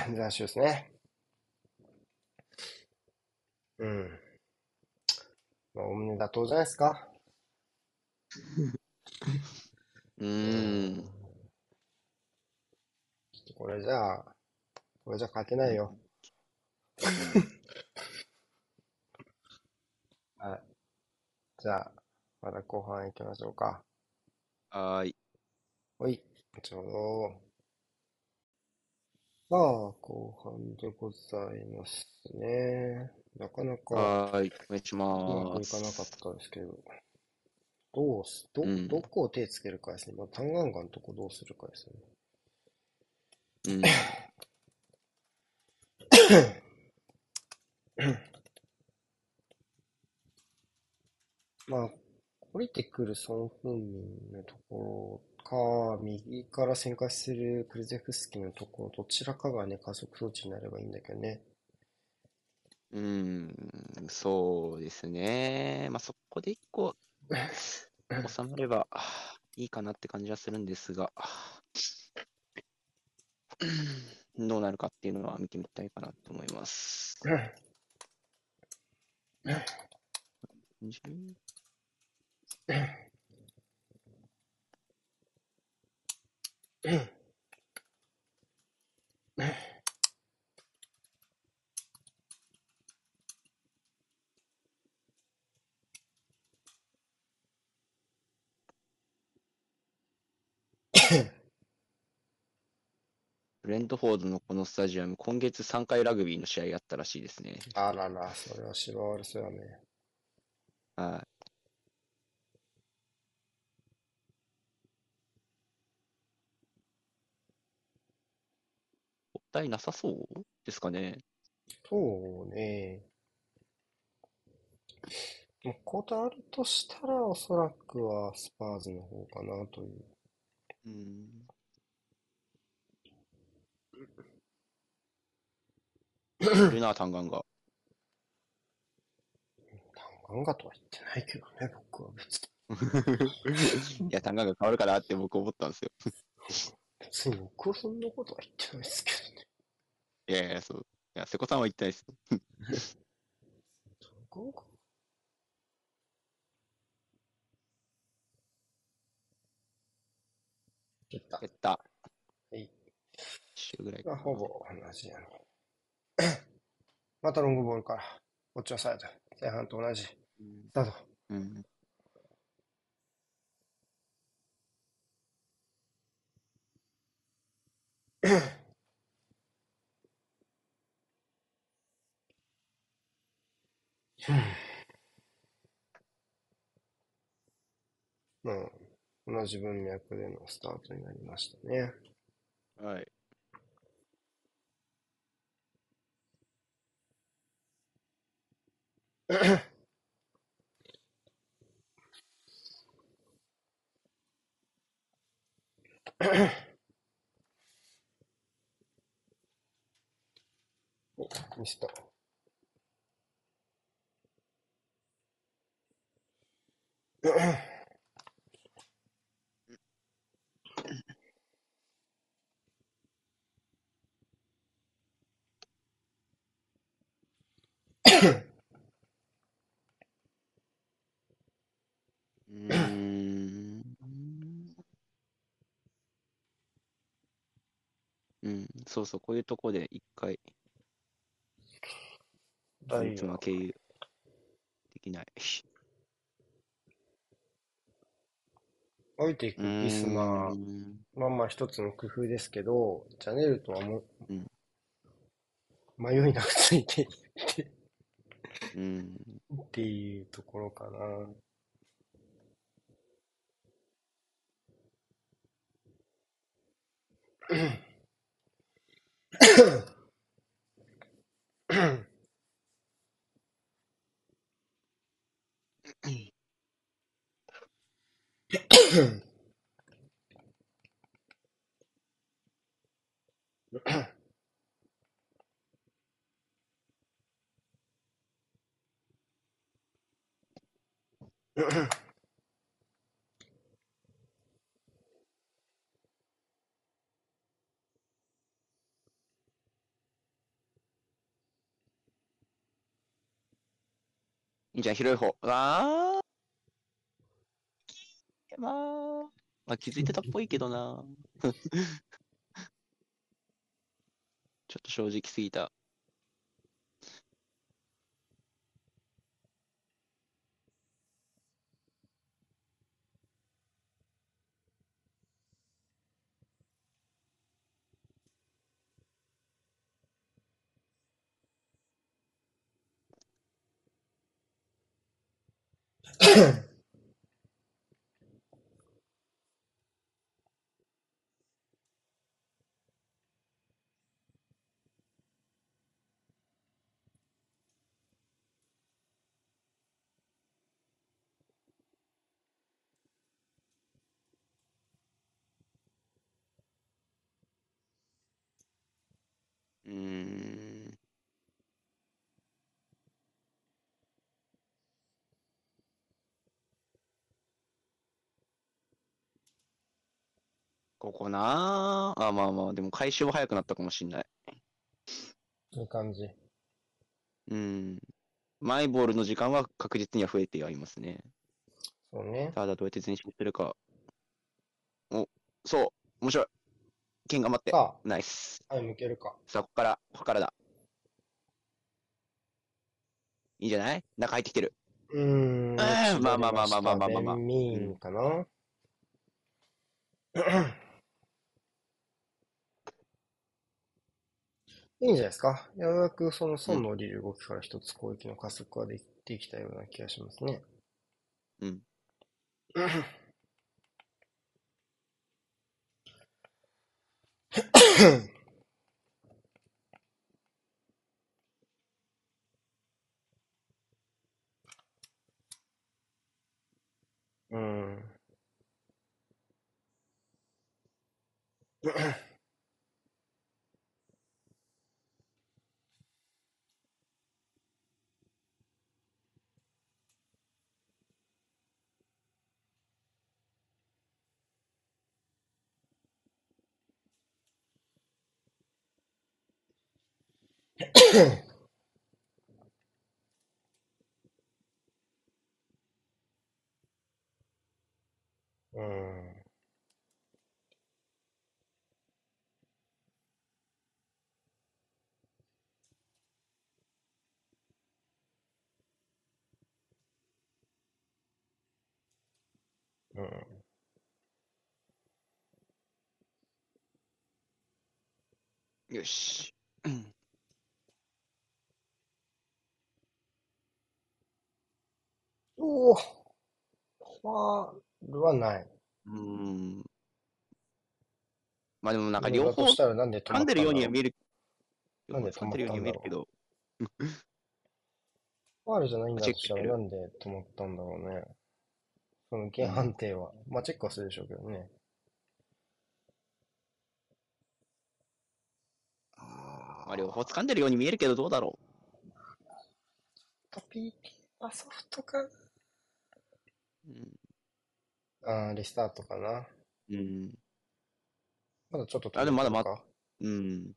了斬新ですね。うん。まあ、おおむね妥当じゃないですか。うーん。これじゃあ、これじゃ勝てないよ。はい。じゃあ、まだ後半行きましょうか。はーい。ほい、ちょうど。さあ、後半でございますね。なかなかはーい。お願いしうままくいかなかったですけど。どうす、ど、うんどこを手つけるかですね。まあ、単眼眼のとこどうするかですね。うん。まあ、降りてくるソン・フンミンのところか、右から旋回するクルゼフスキのところ、どちらかがね、加速装置になればいいんだけどね。うん、そうですね。まあ、そこで一個収まればいいかなって感じはするんですが、どうなるかっていうのは見てみたいかなと思います。ブレントフォードのこのスタジアム、今月3回ラグビーの試合やったらしいですね。あらら、それは芝悪そうやね。はい。もったいなさそうですかね。そうね。もうことあるとしたら、おそらくはスパーズの方かなという。うん。ルナー単眼が。ガンガとは言ってないけどね、僕は別に。いや、単眼が変わるかなって僕思ったんですよ。別に僕はそんなことは言ってないですけどね。いやいや、そう。いや、瀬古さんは言ってないです。ガンガ蹴った。減った。はい。一周ぐらいかな。まあ、ほぼ同じやね。またロングボールから。こっちはサイド。前半と同じ。スうん。うん。まあ、同じ文脈でのスタートになりましたね。はい。おミスった。うーん。うん、そうそう、こういうとこで一回、大いつも経由できない。置いていくリスナー、ん。まあまあ一つの工夫ですけど、チャネルとはもう、うん迷いなくついていってうん。っていうところかな。い いじゃん、広い方。あー。まあ、まあ、気づいてたっぽいけどな。ちょっと正直すぎた。嗯。ここなあ。あ、まあまあ、でも回収は早くなったかもしんない。いい感じ。うん。マイボールの時間は確実には増えてはいますね。そうね。ただどうやって前進するか。お、そう、面白い。剣頑張って。さナイス。あ、はい、向けるか。さあ、ここから、ここからだ。いいんじゃない？中入ってきてる。うーん。まあまあまあまあまあまあまあまあミーンかな。いいんじゃないですか。ようやくその損の降りる動きから一つ攻撃の加速ができてきたような気がしますね。うん。うん。うん。うん。よし。うんおお。ファールはない。うーん。まあでもなんか両方噛んでるようには見える。なんで噛んでるようには見えるけど。ファールじゃないんだとしたらなんで止まったんだろうね。その原判定は。まあチェックはするでしょうけどね。あまあ、両方掴んでるように見えるけど、どうだろと PK はソフトかう。うん。な。あーリスタートかな。うん。まだちょっとあでもまだまか。うん。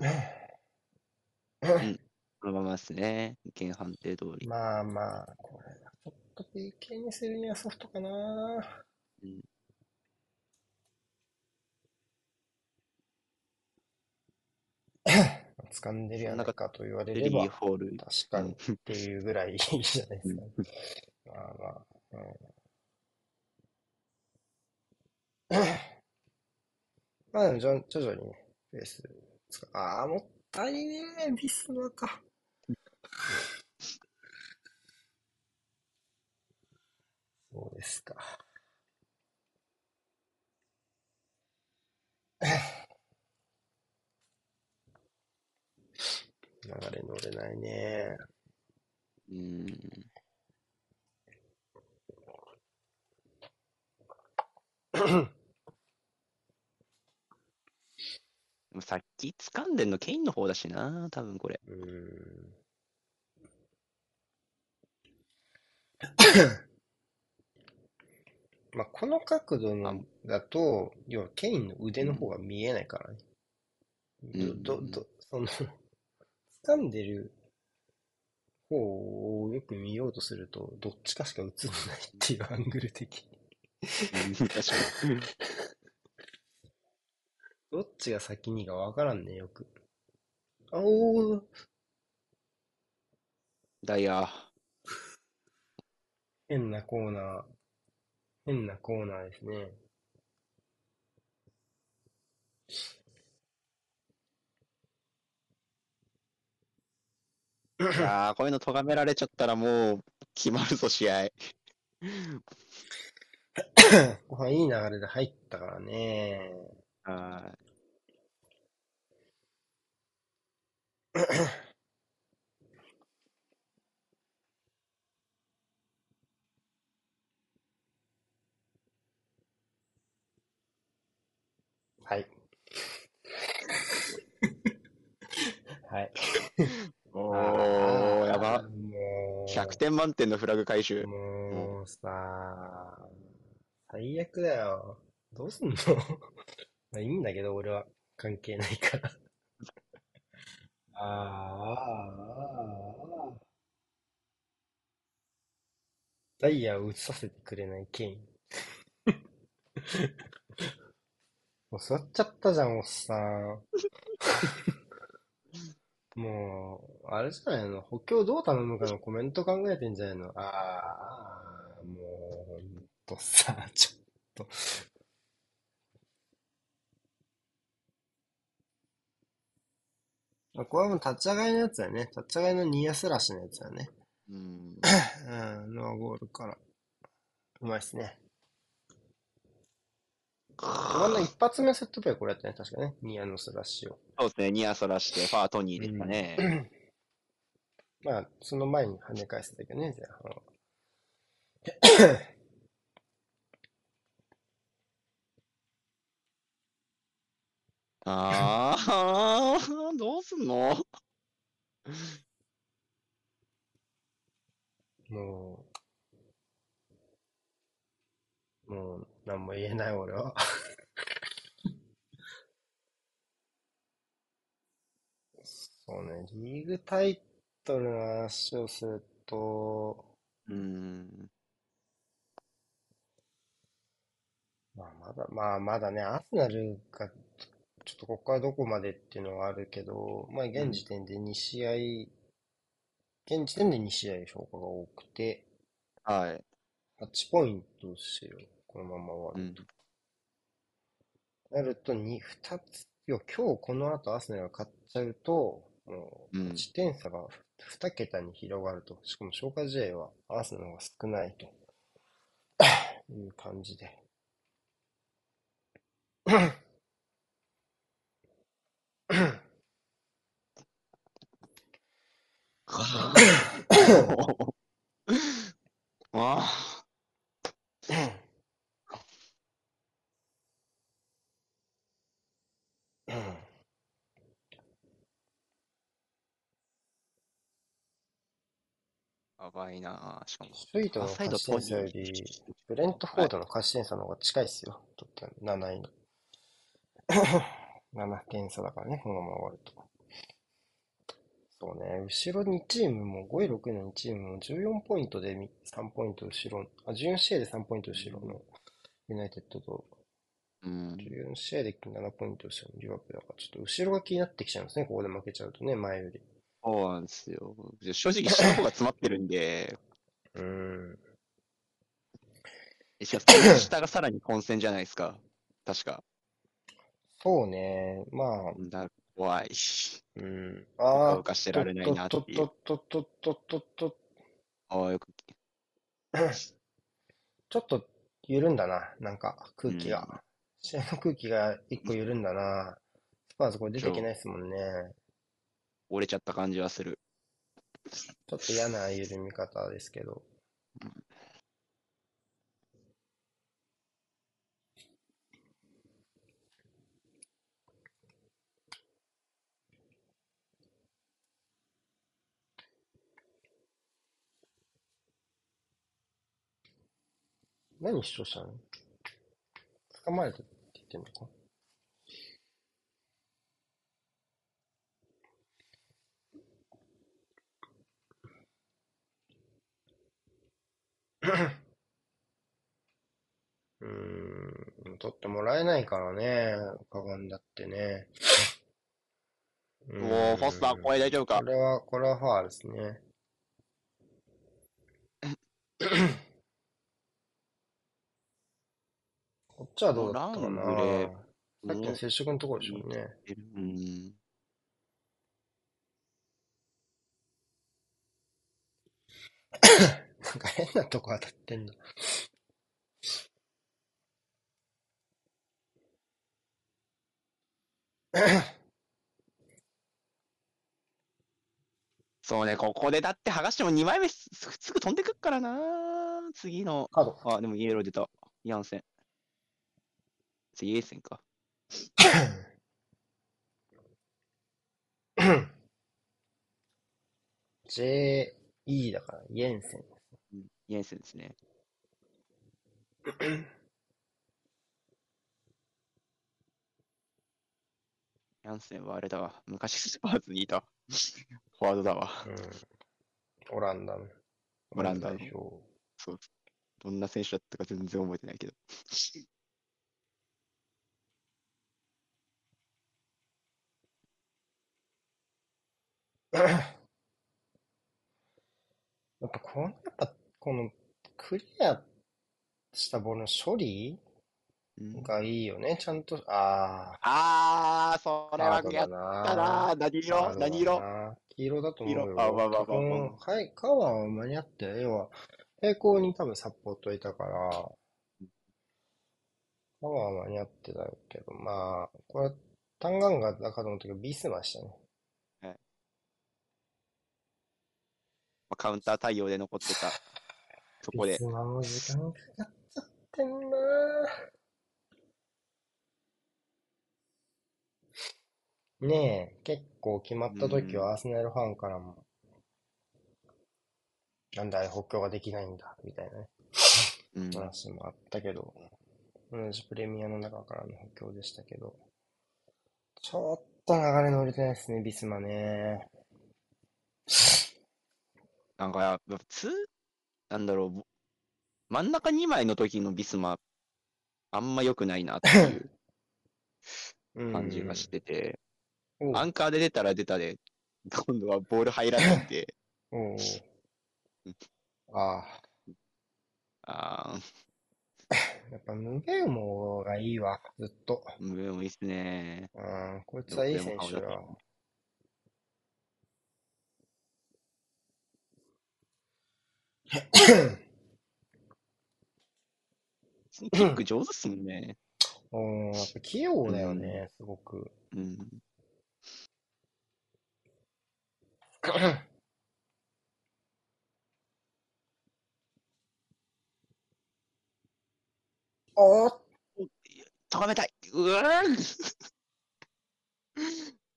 うんこのままですね。原判定通り。まあまあ、これはちょっと PK にするにはソフトかな。うん 掴んでるやないかと言われスれば。確かにっていうぐらいいいじゃないですか。まあまあ、うん。まあでも徐々にね、ペース、ああ、もったいねえ、ビスマか。そうですか。流れ乗れないね。うん。でもさっき掴んでんのケインの方だしな、多分これ。うーん。まあ、この角度のだと、要はケインの腕の方が見えないからね。うんど、ど、ど、その、掴んでる方をよく見ようとすると、どっちかしか映んないっていうアングル的に。うん確かに。どっちが先にかわからんね、よく。あおー、ダイヤ。変なコーナー。変なコーナーですね。いやー、こういうの咎められちゃったらもう決まるぞ、試合。後半いい流れで入ったからね。ははい。はい。い。おー、やば。もう、100点満点のフラグ回収。もうさ、最悪だよ。どうすんの？まあいいんだけど、俺は関係ないから。ああ、ああ。ダイヤを映させてくれないケイン。もう座っちゃったじゃん、おっさん。もう、あれじゃないの？補強どう頼むかのコメント考えてんじゃないの？ああ、とさ、ちょっと。あこれはもう立ち上がりのやつだよね。立ち上がりのニアスラッシュのやつだね。うん。うん、ノアゴールから。うまいっすね。真ん中一発目セットプレーこれやったね、確かね。ニアのスラッシュを。そうですね、ニアそらして、ファートニーでしたね。まあ、その前に跳ね返してたけどね、前半は。あー、どうすんの？もう、もう、何も言えない、俺は。そうね、リーグタイトルの話をすると、うん。まあ、まだ、まあ、まだね、アスナルが、ちょっとここからどこまでっていうのはあるけど、まあ、現時点で2試合、現時点で2試合消化が多くて、はい。8ポイントですよ、このまま終わるうん。なると、2、2つ、いや、今日この後アスナルが勝っちゃうと、もう、うん勝ち点差が2桁に広がると。しかも消化試合はアーセナ方が少ないと いう感じで。ああ、やばいなしかも。首位との勝ち点差より、ブレントフォードの勝ち点差の方が近いっすよ。とって7位の。7点差だからね、このまま終わると。そうね、後ろ2チームも、5位、6位の2チームも14ポイントで3ポイント後ろ、あ、14試合で3ポイント後ろのユナイテッドと、うん。14試合で7ポイント後ろのリバプールだから、ちょっと後ろが気になってきちゃうんですね、ここで負けちゃうとね、前より。そうなんですよ。正直下の方が詰まってるんで、うーん。しかもその下がさらに混戦じゃないですか。確か。そうね、まあ、だ怖い。うん。うあかうかしてられないなってという。ととととととああ、よく。ちょっと緩んだな、なんか空気が。試合の空気が一個緩んだな。スパーズこれ出ていけないですもんね。折れちゃった感じはする。ちょっと嫌な緩み方ですけど。何主張したの？捕まえたって言ってんのか？うーん、取ってもらえないからね、かがんだってね。うおお、フォスター、これ大丈夫か？これは、これはファールですね。こっちはどうだったかなラングレーさっきの接触のところでしょうね。うん。なんか変なとこ当たってんの。そうね、ここでだって剥がしても2枚目すすぐ飛んでくっからな。次の。カード。あ、でもイエロー出た。ヤンセン。次、イエーセンか。JE だから、イエンセン。うんイエンセンですね。ヤンセンはあれだわ。昔スパーズにいた。フォワードだわ。うん。オランダの。オランダの。そう。どんな選手だったか全然覚えてないけど。やっぱこの、やっぱこのクリアしたボールの処理うん。がいいよね。ちゃんと、ああー、そあ、れはハー。ドだやったな。何ハー色ドだ何色？な黄色だと思うよ。あまあまあまあまあ。基本はい、カバーは間に合って、要は、平行に多分サポートいたから、カバーは間に合ってたけど、まあ、これ、タンガンガだかと思ったけど、ビスマしたね。カウンター対応で残ってた。そこでビス。マも時間かかっちゃってんなねえ、結構決まった時はアーセナルファンからも、なんであれ補強ができないんだ、みたいなね、うん。話もあったけど、同じプレミアの中からの補強でしたけど、ちょっと流れ乗れてないですね、ビスマね。なんか、やっぱ、つ、なんだろう、ぼ真ん中2枚の時のビスマ、あんま良くないなっていううん。感じがしてて、アンカーで出たら出たで、今度はボール入らなくて、おう。おうあ。あ、あやっぱムベウモがいいわ、ずっと。ー、ムーもいいっすね。うん、こいつはいい選手だそのキック上手っすもんね。うん、やっぱ器用だよね、すごく。うん。おっ高めたいうわ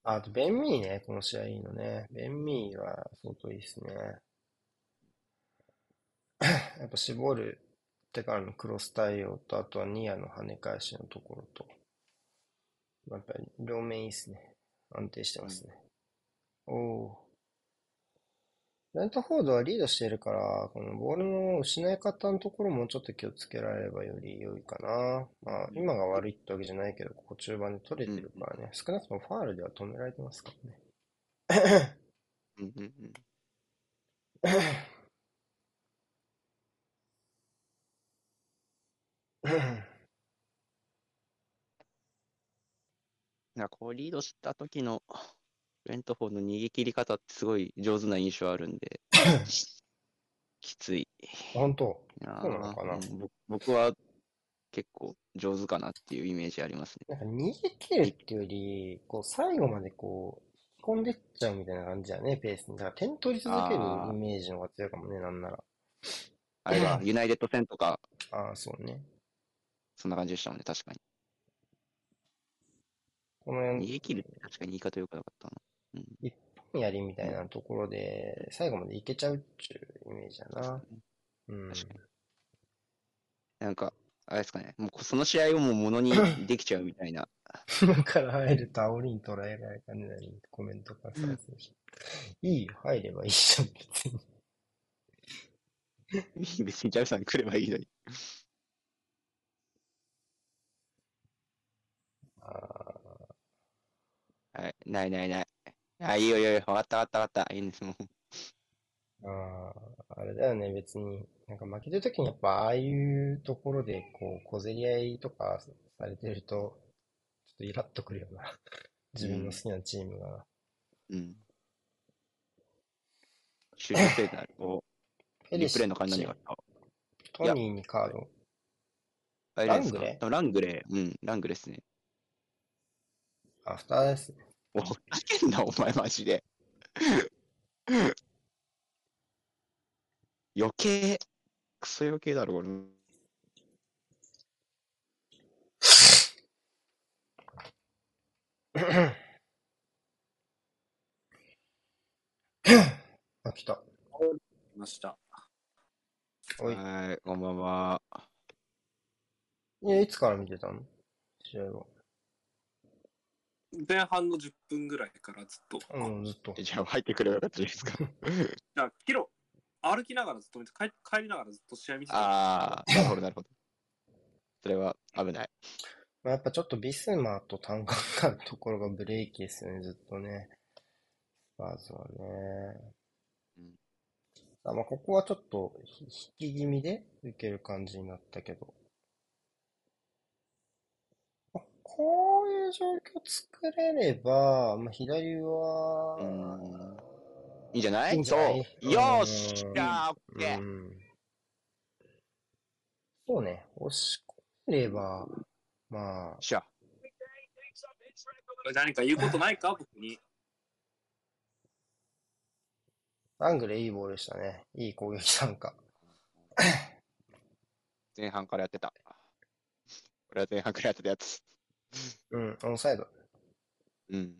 あと、ベンミーね、この試合いいのね。ベンミーは相当いいっすね。やっぱ絞るってからのクロス対応と、あとはニアの跳ね返しのところと、やっぱり両面いいですね。安定してますね。おおー。レントフォードはリードしているから、このボールの失い方のところもちょっと気をつけられればより良いかな。まあ、今が悪いってわけじゃないけど、ここ中盤で取れてるからね。少なくともファールでは止められてますからね。うんうんうん なんかこうリードした時のレントフォードの逃げ切り方ってすごい上手な印象あるんで、きつい本当？なそうなのかな？うんぼ僕は結構上手かなっていうイメージありますね。なんか逃げ切るっていうより、こう最後までこう、引き込んでっちゃうみたいな感じだね、ペースに。だから点取り続けるイメージの方が強いかもね、なんなら。あれは ユナイテッド戦とかああ、そうね。そんな感じでしたもんね、確かに。この逃げ切るって確かに言い方良くなかったな。一本やりみたいなところで、最後までいけちゃうっていうイメージだな。うん。確かなんか、あれですかね、もうその試合をもうものに できちゃうみたいな。今から入ると煽りに捉えられかねないコメントがされてるし。いいよ、入ればいいじゃん、別に。別にジャルさん来ればいいのに。あはい、ないないない。あ、いいよいいよ、わかったわかったわかった。いいんです、もう。ーあー、あれだよね、別に。なんか負けてる時にやっぱああいうところで、こう、小競り合いとかされてると、ちょっとイラッとくるよな。自分の好きなチームが。うん。集中性になる。お、ペリプレイの感じになった。トニーにカード。ラングレ？ラングレー。うん、ラングレーですね。アフターですね。お、ふざけんな、お前マジで。余計、クソ余計だろ、これ。あ、来た。いました。おい。はい、こんばんは。いや、いつから見てたの？試合は。前半の10分ぐらいからずっと。うん、ずっと。えじゃあ入ってくればよかったじゃないですか？じゃあ、キロ、歩きながらずっと見て、帰帰りながらずっと試合見てた。ああ、なるほど、なるほど。それは危ない。まあ、やっぱちょっとビスマと単価があるところがブレーキですよね、ずっとね。スパーズはね。うんあまあ、ここはちょっとひ引き気味で受ける感じになったけど。まあこういう状況作れれば、まあ、左うは、ん。いいんじゃない？いいんじゃない？そう。よーしうんじゃあ、オッケー。うんそうね、押し込めれば、まあ、しゃ。何か言うことないか？僕に。アングレいいボールでしたね。いい攻撃参加。前半からやってた。これは前半からやってたやつ。うん、オンサイド。うん。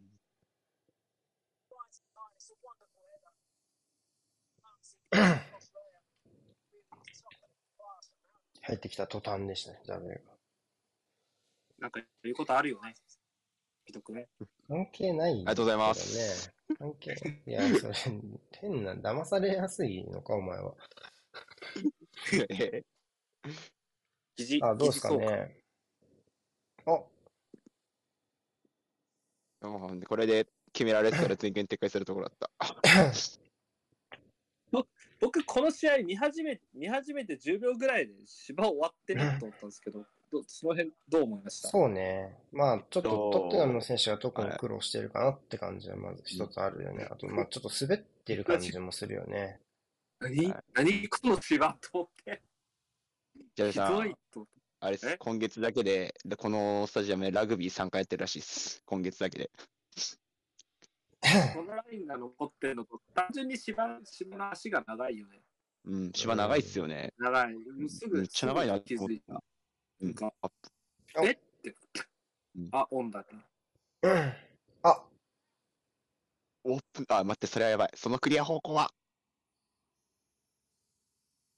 入ってきた途端でしたね、ザベルが。なんか言うことあるよね。ひどくね。関係ない、あありがとうございます。ね、関係、いや、それ、変な、騙されやすいのか、お前は。あ、どうですかね。あ、うんこれで決められてたら全権撤回するところだった。僕、この試合見始め、見始めて10秒ぐらいで芝終わってると思ったんですけど、どその辺どう思いました？そうね。まあ、ちょっとトッテナムの選手が特に苦労してるかなって感じはまず一つあるよね。あと、まあ、ちょっと滑ってる感じもするよね。何？はい何？この芝と思って。ひどいん、と思って。あれですえ？今月だけで、でこのスタジアムでラグビー3回やってるらしいです。今月だけで。このラインが残ってるのと、単純に芝芝の足が長いよね。うん、芝長いっすよね。長い。もうすぐ、めっちゃ長いな気づいた。うんえ？ってうん。あ、オンだね。うんあ、オープン、あ、待って、それはやばい。そのクリア方向は？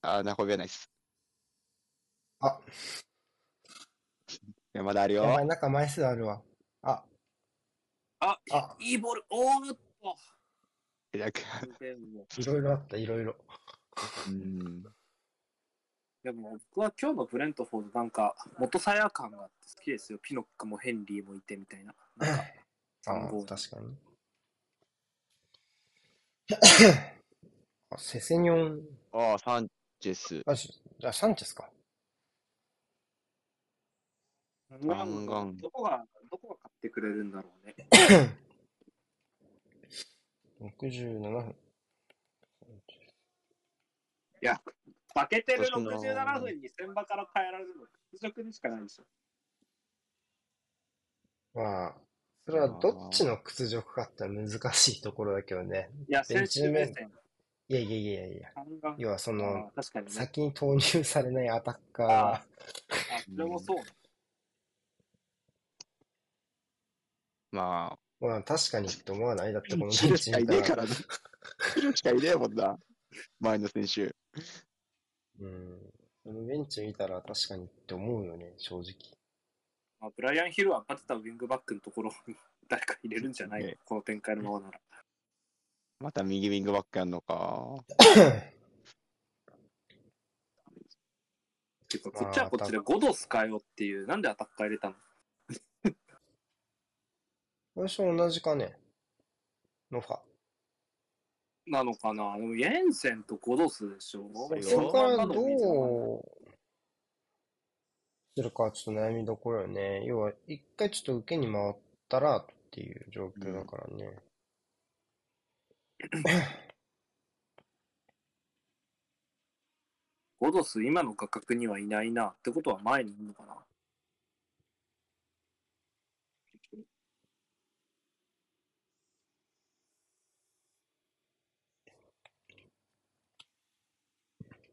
あー、なこびはないっす。あ、いや、まだあるよ。やばい、なんか枚数あるわ。あ、あ、あいいボール。おーっと。なんか、でも、いろいろあった、いろいろ。うん。でも僕は今日のブレントフォードなんか元さや感があって好きですよ。ピノックもヘンリーもいてみたいな。なんかあ3号確かに。あ、セセニョン、ああ、サンチェス。あ、しあサンチェスか。ガンガンどこが、どこが買ってくれるんだろうね。67分。いや、負けてるそうそう67分に千場から変えられるの、屈辱にしかないでしょ。まあ、それはどっちの屈辱かって難しいところだけどね。いや、選ベンチメン手目線。いやいやいやいや。要はそあの、ね。先に投入されないアタッカーあ、それもそうまあ、まあ確かにって思わない？だってこのベヒルしかいンチ見た。ねえかららな。しかいねえもんな。前の選手。うん。このベンチ見たら確かにって思うよね、正直。まあ、ブライアン・ヒルは勝てたウィングバックのところに 誰か入れるんじゃない？の、ねこの展開のままなら。また右ウィングバックやんのか。ていうか、こっちはこっちで5度使えよっていう、なんでアタッカー入れたの？私と同じかね。ノファ。なのかな？でも、イェンセンとゴドスでしょ？そうよそこからどううするかはちょっと悩みどころよね。要は、一回ちょっと受けに回ったらっていう状況だからね。ゴドス、今の価格にはいないな。ってことは前にいるのかな？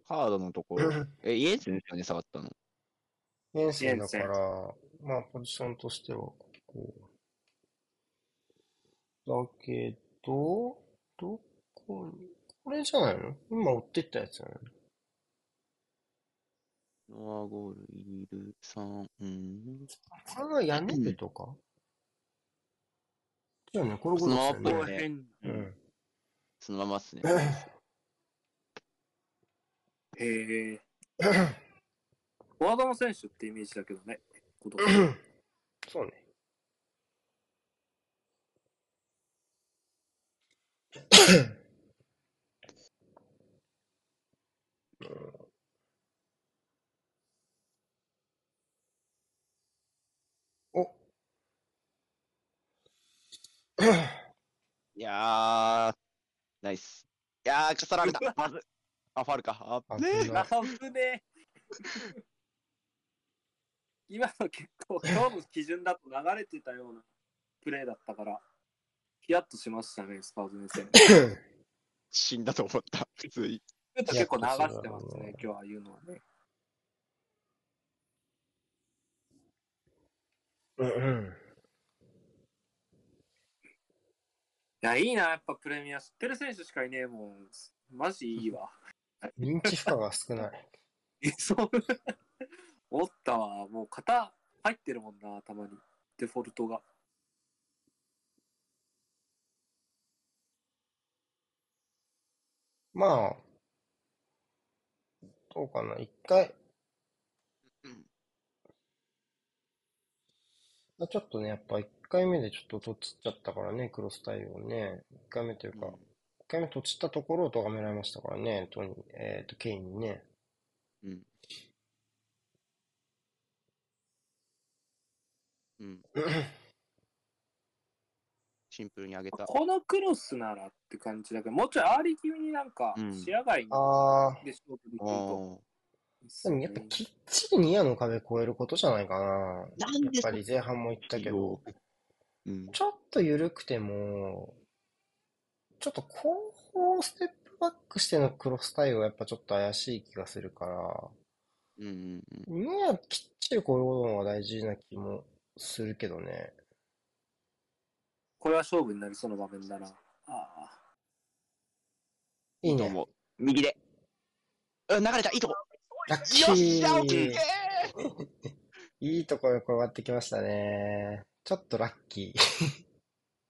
カードのところ。え、イエンセンですよね、下がったの？イエンセンだから、まあ、ポジションとしては、ここ。だけど、どこに、これじゃないの？今追ってったやつじゃないノアゴール、イル、サン、うん。これは屋根部とか？じゃあね、これこそそのままっぽいね。変うん。そのままっすね。へえ。フォワードの選手ってイメージだけどね。そうね。おいやー、ナイス。いやー、かさられた。まず。あ、ファウルか。ああね危ない危ねえ。今の結構、今日の基準だと流れてたようなプレーだったから、ヒヤッとしましたね、スパーズ目線。死んだと思った。普通に。結構流してますね、今日は言うのはね。うんうん。いや、いいな、やっぱプレミア。知ってる選手しかいねえもん。マジいいわ。認知負荷が少ない。えそう。おったわ。もう型入ってるもんな、たまに。デフォルトが。まあ、どうかな。一回、うんまあちょっとね、やっぱ一回目でちょっととちっちゃったからね、クロス対応ね。一回目というか、一回目とちったところを咎められましたからね、トニー、えっ、と、ケインにね。うん。うん。シンプルに上げた。このクロスならって感じだけど、もうちょいアーリー気味になんかうん視野外にああ、で勝負できるあと。でもやっぱきっちりニアの壁越えることじゃないかな。なんでやっぱり前半も言ったけど、うん。ちょっと緩くても、ちょっと後方ステップバックしてのクロス対応はやっぱちょっと怪しい気がするから、うんうんうん。ニアきっちしいこういうのが大事な気もするけどね。これは勝負になりそうな場面だな。ああ。いいね。と思う。右で。うん、流れた、いいとこ。ラッキよっしゃ、オッケーー いいところに転がってきましたね。ちょっとラッキ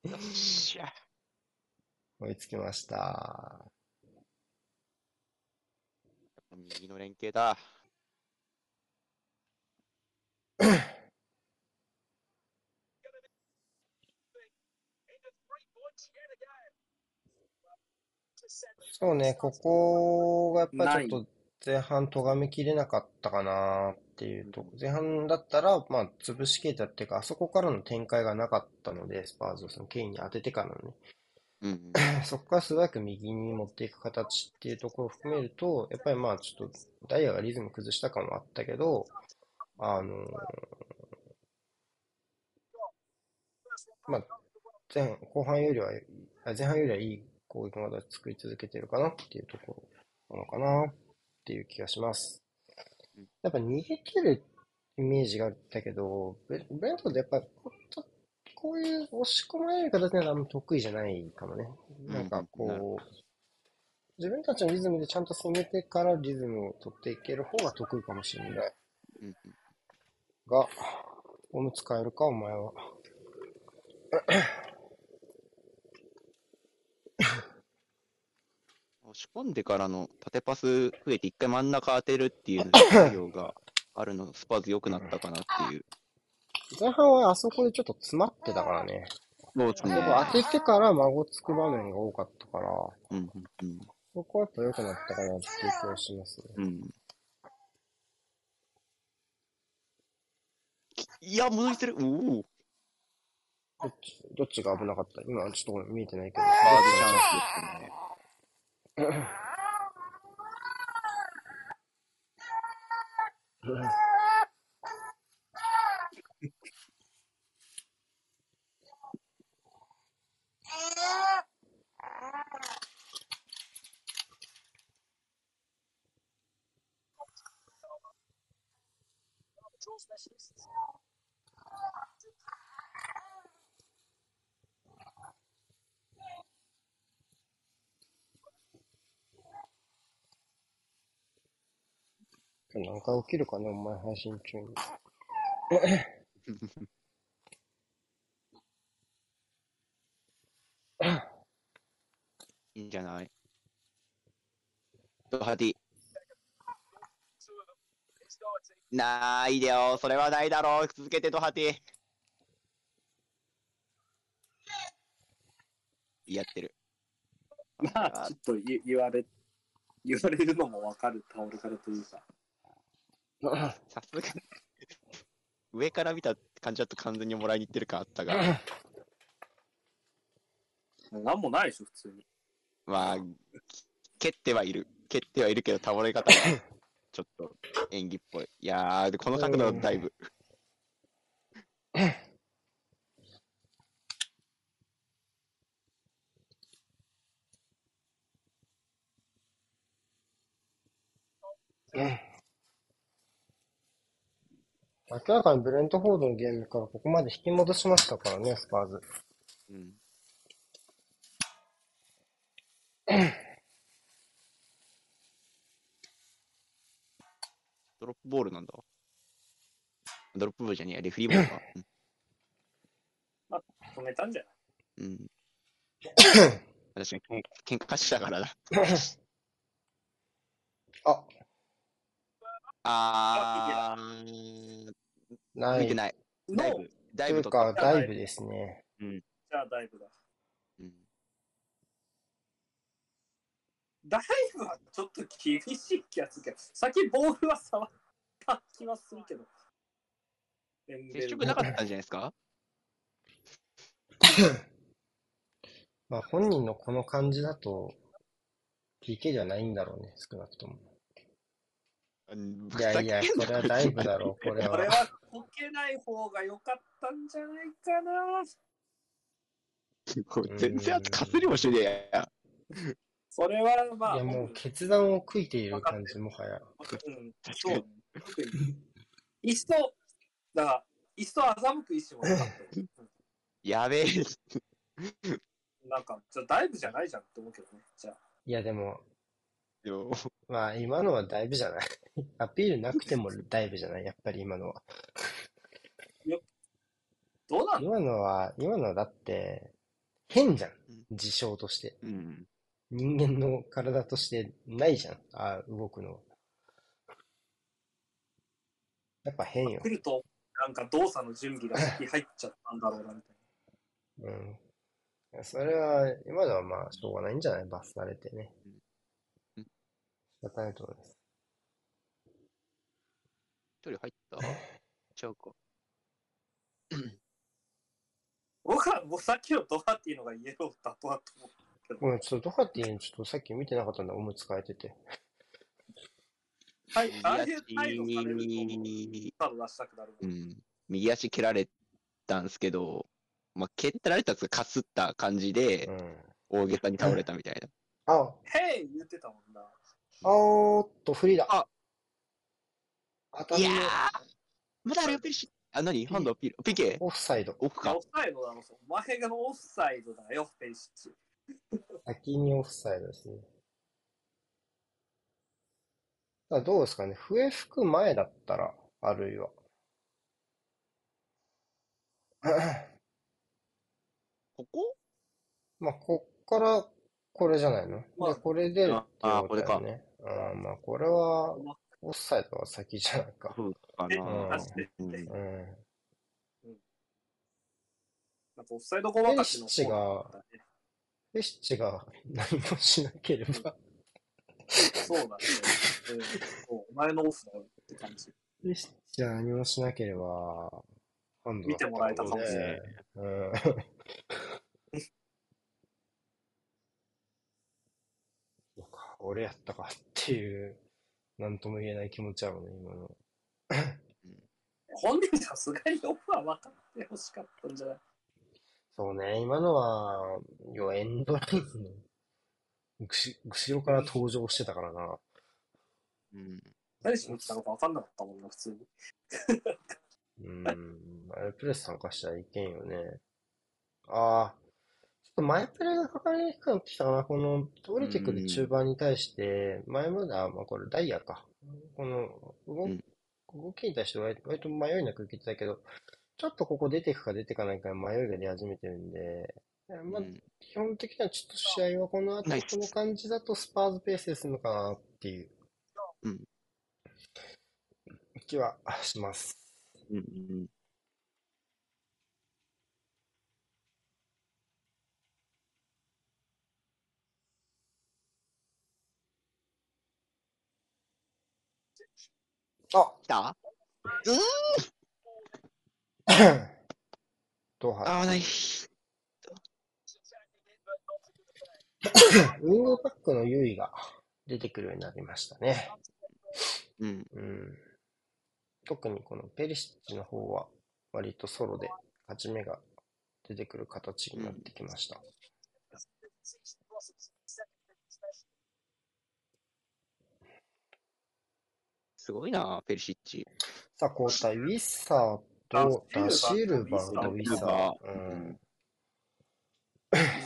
ー。よっしゃ。追いつきました。右の連携だ。そうね、ここがやっぱりちょっと前半咎めきれなかったかなっていうと、前半だったら、まあ、潰しきれたっていうか、あそこからの展開がなかったので、スパーズをそのケインに当ててからのね、うんうん。そこから素早く右に持っていく形っていうところを含めると、やっぱりまあちょっとダイヤがリズム崩した感はあったけど、あのーまあ前半、後半よりは、あ前半よりはいい攻撃の形作り続けてるかなっていうところなのかなっていう気がします。やっぱ逃げ切るイメージがあったけど、ブブレントフォードやっぱちょっとこういう押し込まれる形ならあんま得意じゃないかもね。なんかこう、自分たちのリズムでちゃんと攻めてからリズムを取っていける方が得意かもしれない。うんうんが、オム使えるか、お前は。押し込んでからの縦パス増えて一回真ん中当てるっていう作業があるの、スパーズ良くなったかなっていう。前半はあそこでちょっと詰まってたからね。そうですね。当ててから孫つく場面が多かったから、うんうんうん。そこはやっぱ良くなったかなっていう気がしますね。うん。いや、戻りしてる。おお。どっち、どっちが危なかった？今はちょっと見えてないけど。スパーズチャンスですね。今日何回起きるかね、お前配信中に。いいんじゃない？ドハティ。ないでよ。それはないだろう。続けてドハティ。やってる。まあ、ちょっと言言われ、言われるのもわかる倒れ方というか。さすがに。上から見た感じだと完全にもらいに行ってる感あったが、なんもないでしょ、普通に。まあ、蹴ってはいる。蹴ってはいるけど、倒れ方が ちょっと演技っぽい。いやー、でこの角度だいぶ。明らかにブレントフォードのゲームからここまで引き戻しましたからね、スパーズ。うん。ドロップボールなんだ。ドロップボールじゃねえや、レフリーボールか。止めたんじゃない？うん。うん、確かに、けん喧嘩したからだ。あ、あー、ない。見てない。ダイブ。ダイブとかか、。ダイブですね。じゃあダイブだ。うんダイブはちょっと厳しい気がするけど、先ボールは触った気はするけど。接触なかったんじゃないですか？まあ本人のこの感じだと、PK ではないんだろうね、少なくとも。うんいやいや、これはダイブだろう、これは。これはこけない方が良かったんじゃないかな。これ全然あとかすりもしねえや。それはまあ、いや、もう決断を悔いている感じ、もはや。うん、そうね。特にいっそ、だから、いっそ欺く意思もなかったよ。やべえ。うんなんか、じゃあダイブじゃないじゃんって思うけどね。じゃあ。いや、でも、よ まあ、今のはだいぶじゃない。アピールなくてもだいぶじゃない、やっぱり今のは。どうなんの？今のは、今のはだって、変じゃんうん。事象として。うん。人間の体としてないじゃん。ああ、動くの。やっぱ変よ来。ると、なんか動作の準備が先入っちゃったんだろうな、みたいうん。それは、今のはまあ、しょうがないんじゃない？罰されてねうん。仕方ないと思います。一人入った？ちゃうか。な。僕は、もうさっきのドハティのがイエローだとはと思うけど。ごめん、ちょっとドハティン、ちょっとさっき見てなかったんだ、おむつ替えてて。はい、ああい右う態度されると、出したくなる。うん。右足蹴られたんですけど、まあ、蹴られたやつがかすった感じでう、ん。大げさに倒れたみたいな。あ、ヘイ言ってたもんな。あーっと、フリーだ。あ当たいやーまだあるよ、ペリシ。あ、何？ハンドアピール。ピケ？オフサイド。奥かオ。フサイドだろ、お前がオフサイドだよ、ペイシッチ。先にオフサイドですね。ただどうですかね？笛吹く前だったら、あるいは。ここ？まあ、こっから、これじゃないの？まあで、これでってああことだよね。うん、まあ、これは、まあオフサイドは先じゃないか。そうかえな。うんうん。なんかオフサイドごまかしのペリシッチが方ねペシッチが何もしなければ、そうだね。うんお前のオフだよって感じ。ペシッチが何もしなければ、ハンドだ見てもらえたかもしれない。うん。俺やったかっていう、なんとも言えない気持ちあるね、今の。本人さすがにオフは分かってほしかったんじゃない？そうね、今のは、要はエンドラインの後ろから登場してたからな。うん。何しに来たのか分かんなかったもんな、普通に。うん、あれプレス参加したらいけんよね。ああ、前プレがかかりにくくなってきたかな。この、降りてくる中盤に対して、前までは、まあこれダイヤか。この動、うん。動きに対して割割と迷いなく受けてたけど、ちょっとここ出ていくか出ていかないか迷いが出始めてるんで、まあ、うん。基本的にはちょっと試合はこの後この感じだとスパーズペースでするのかなっていう。うん。気はします。うんあ来た？どうは？あ、ない。ウィングバックの優位が出てくるようになりましたね。うん。うん。特にこのペリシッチの方は割とソロで勝ち目が出てくる形になってきました。すごいな、ペリシッチ。さあ、交代、ウィッサーとダダシシルルバーとウィッササー。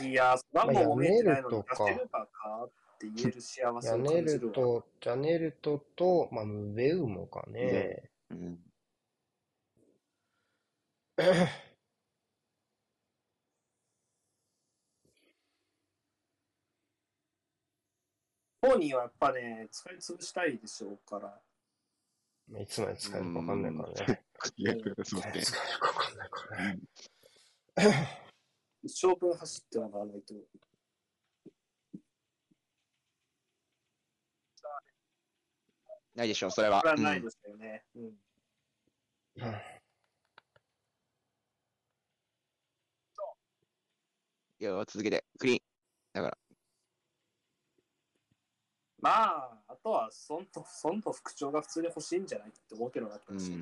うん。いやー、スランボも見えてなか出せるかかって言える幸せをヤネ感じるわ。ルト、ジャネルトと、まあ、ムベウモかね。うん。本人はやっぱね、使い潰したいでしょうから。まあいつまで使えるかわかんないからね。そういつまで使えるかわかんないからね。一生分走ってはならないと。ないでしょう、それは。これはないうんですよね。うん。うんいや、続けて、クリーン。だから、まあ、あとはそんと、そんと副長が普通に欲しいんじゃないって思うけどなって話、う、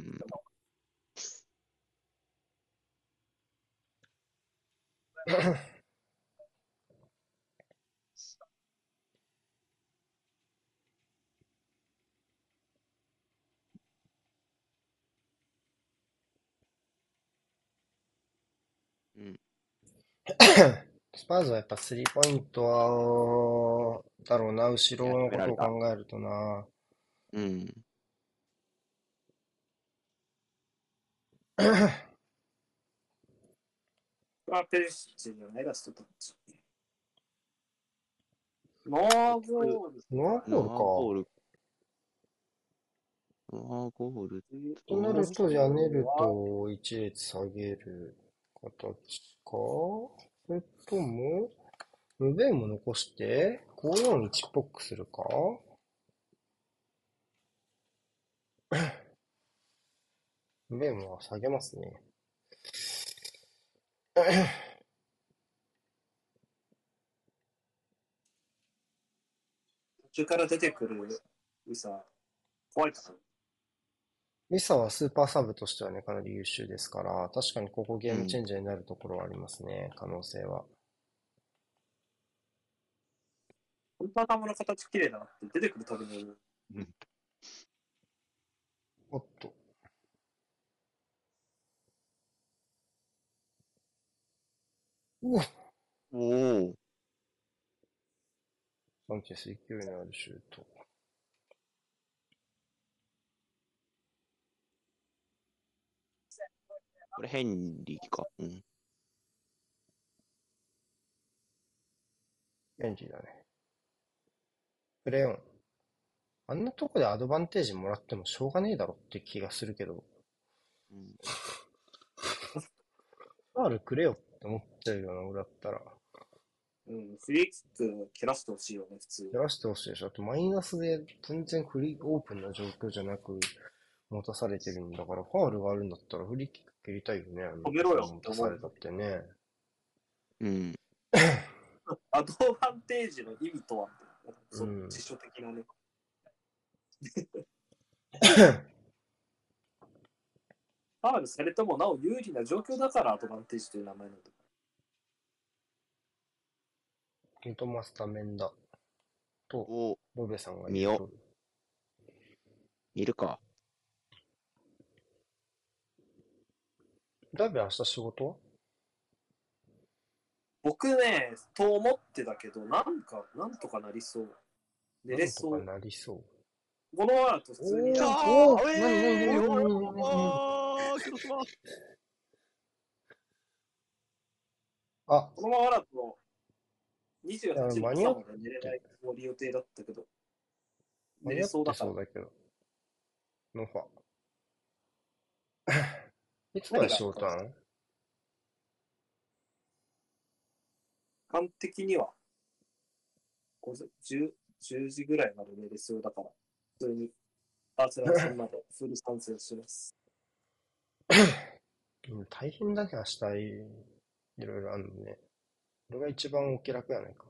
うん、スパーズはやっぱスリーポイントはだろうな、後ろのことを考えるとな。うん。あ、ペリシッチじゃないラストタッチ。ノーゴール。ノールか。アゴール。ノアゴール。となると、ジャネルと一列下げる形か？それとも、ムベンも残して、541っぽくするか？ムベンは下げますね。途中から出てくるウサ、怖いかな。リサはスーパーサブとしてはね、かなり優秀ですから、確かにここゲームチェンジャーになるところはありますね、可能性は。本当頭の形綺麗だなって出てくるたびに、おっと。うわおお。サンチェス勢いのあるシュート。これヘンリーか。うん。便利だね。プレヨン。あんなとこでアドバンテージもらってもしょうがねえだろって気がするけど、うんファールくれよって思っちゃうような俺だったら。うん、フリーキック切らしてほしいよね、普通。やらしてほしいでしょ。あとマイナスで全然フリー、オープンな状況じゃなく持たされてるんだから、ファールがあるんだったらフリーキック蹴りたいよね。あの止めろよ持たされたってね。うん。アドバンテージの意味とはなそうん辞書的なね。ファールされてもなお有利な状況だからアドバンテージという名前なんだ。ミトマスタメンだ。と。ボベさんが見よいるか。ダビ明日仕事？僕ね、と思ってたけど、なんか、なんとかなりそう。寝れそなんとう。かなりそう。このままだと普通におーえ何何何何何何おーあ、このままだと28いや日間に合っ朝まで寝れない予定だったけど、寝れそうだから。そうだけど。ノファ。いつまで仕事なの完璧には 10, 10時ぐらいまで寝れそうだから、普通にアーセナル戦までフル参戦します。うん大変だね、明日いいろいろあるのね。俺が一番お気楽やないか。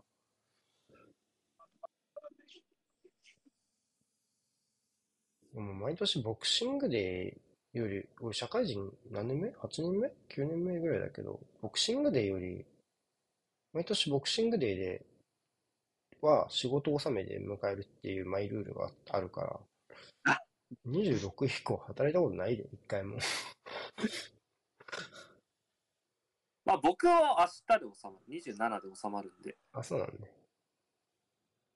でも毎年ボクシングデーより、俺社会人何年目 ?8 年目 ?9 年目ぐらいだけど、ボクシングデーより、毎年ボクシングデーでは仕事納めで迎えるっていうマイルールがあるから、26以降働いたことないで、一回も。まあ僕は明日で収まる。27で収まるんで。あ、そうなんね。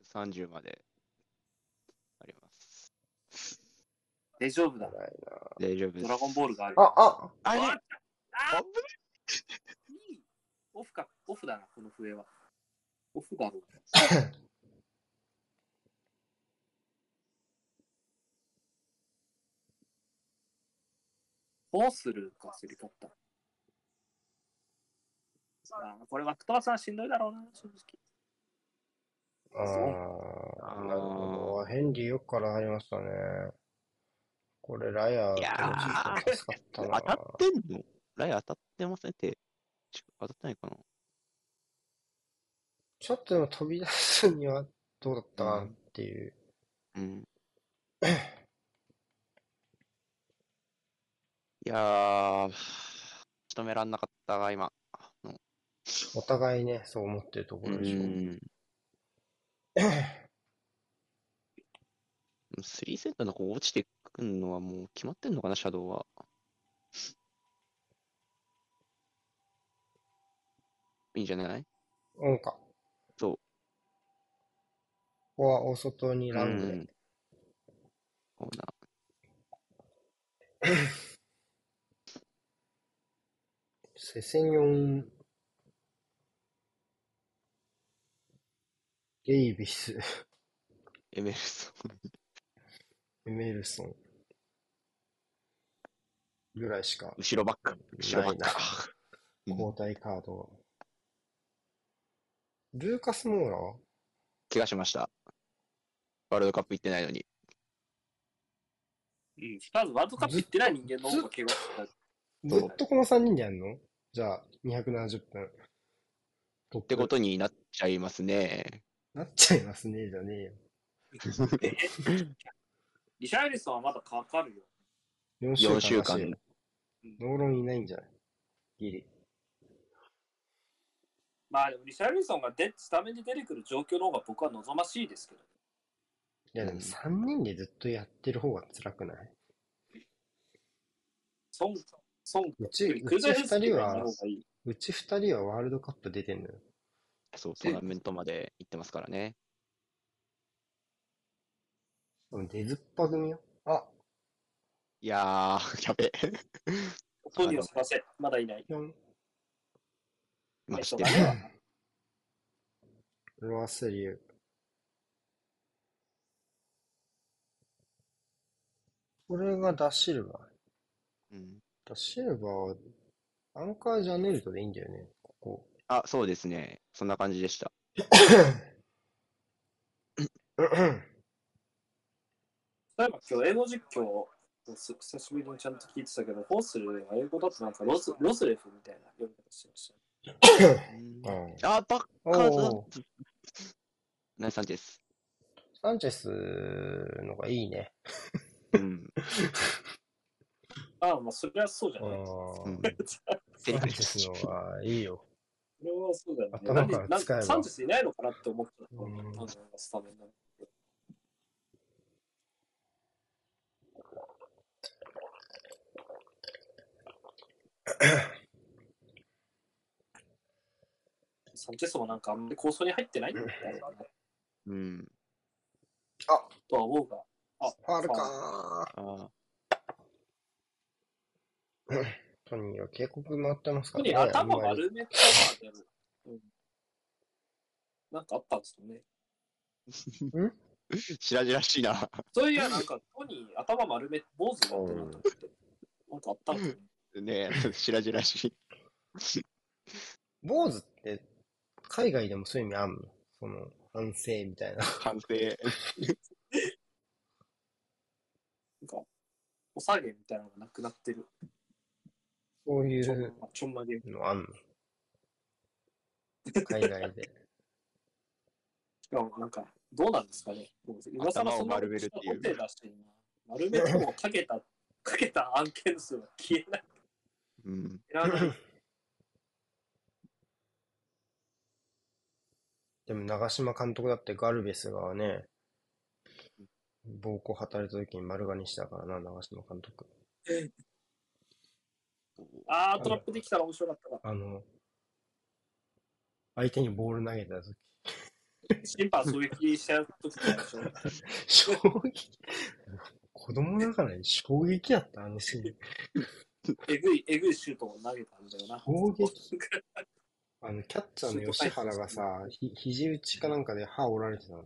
30まであります。大丈夫だ。大丈夫です。ドラゴンボールがある。な。あ、あ、あれ？ああいいオフか。オフだな、この笛は。オフだろう。どうするか、競り勝った。あーこれはクトワさんしんどいだろうな、正直。あーなるほど。ヘンリーよくから入りましたね。これ、ラヤー、いやー。当たってんの？ライ当たってません？って。当たってないかなちょっとでも飛び出すにはどうだったかなっていう。うん。いやー、仕留めらんなかったが、今。お互いね、そう思ってるとこうろでしょ。ん。スリーセンターの子落ちてくんのはもう決まってんのかな、シャドウは。いいんじゃない？オンか。そう。ここは大外にラングで。うん。コーナセセニョン、ゲイビス、ー、エメルソン。エメルソンぐらいしか後ろバック。後ろバックないなか。うん交代カード。ルーカス・モーラは怪我しました。ワールドカップ行ってないのに。うん。まずワールドカップ行ってない人間の方が怪我した。ずっとこの3人でやるの？じゃあ、270分。ってことになっちゃいますね。なっちゃいますね、じゃねえよ。え リシャエリソンはまだかかるよ。4 4週間週間。ノーロンいないんじゃない？ギリ。まあでもリシャエリソンがでスタメンで出てくる状況の方が僕は望ましいですけど。いや、でも3人でずっとやってる方が辛くない？ソン、ソン、うち、うち2ザイヘスキー人は。うち2人はワールドカップ出てんのよ。そう、トーナメントまで行ってますからね。でもデズッパ組よ。あ、いやー、やべ。トニーを探せ。まだいない。4。まあ、知ってる。ロアスリュー。これがダッシルバー。うん、ダッシルバーは、アンカージャネルトでいいんだよね、ここ。あ、そうですね。そんな感じでした。例えば今日英語実況久しぶりにちゃんと聞いてたけど、ホースルは英語だとなんかロスロスレフみたいな読み方してました。うんあ、バッカおーーズ。ナイスサンチェス。サンチェスのがいいね。うん。ああ、まあそれはそうじゃあない。うんサンチェスのがいいよ。それはそうだよね。頭何から使えばなんかサンチェスいないのかなって思ってた。うんあのスタメンなの サンチェスもなんかあんまり構想に入ってないんだよね。うん。とは思うが。あ、ファールかあー。トニーは警告回ってますか特らね。に頭あんまり丸めたまで、うん、なんかあったんですよね。ー白々しいな。そういや、なんか、トニー頭丸め、坊主になってるなと思って。なんかあったんですよね。ねえ、白々しい。坊主って、海外でもそういう意味あんの？その、反省みたいな。反省。なんか、お下げみたいなのがなくなってる。そういうまちょんまげ。のあんの？海外で。しかもなんか、どうなんですかね。今更そんな頭を丸めるっていう手出してるな。丸めてもかけた、かけた案件数は消えない。うん。いらない。でも長嶋監督だってガルベスがね、暴行働いた時に丸刈りにしたからな、長嶋監督。あー、トラップできたら面白かったな。あの、相手にボール投げた時、審判狙撃しちゃう時とかでしょ。衝撃、子供ながらに衝撃やった、あのシーン。えぐい、えぐいシュートを投げたんだよな。衝撃。あの、キャッチャーの吉原がさ、ひ、肘打ちかなんかで歯折られてたの。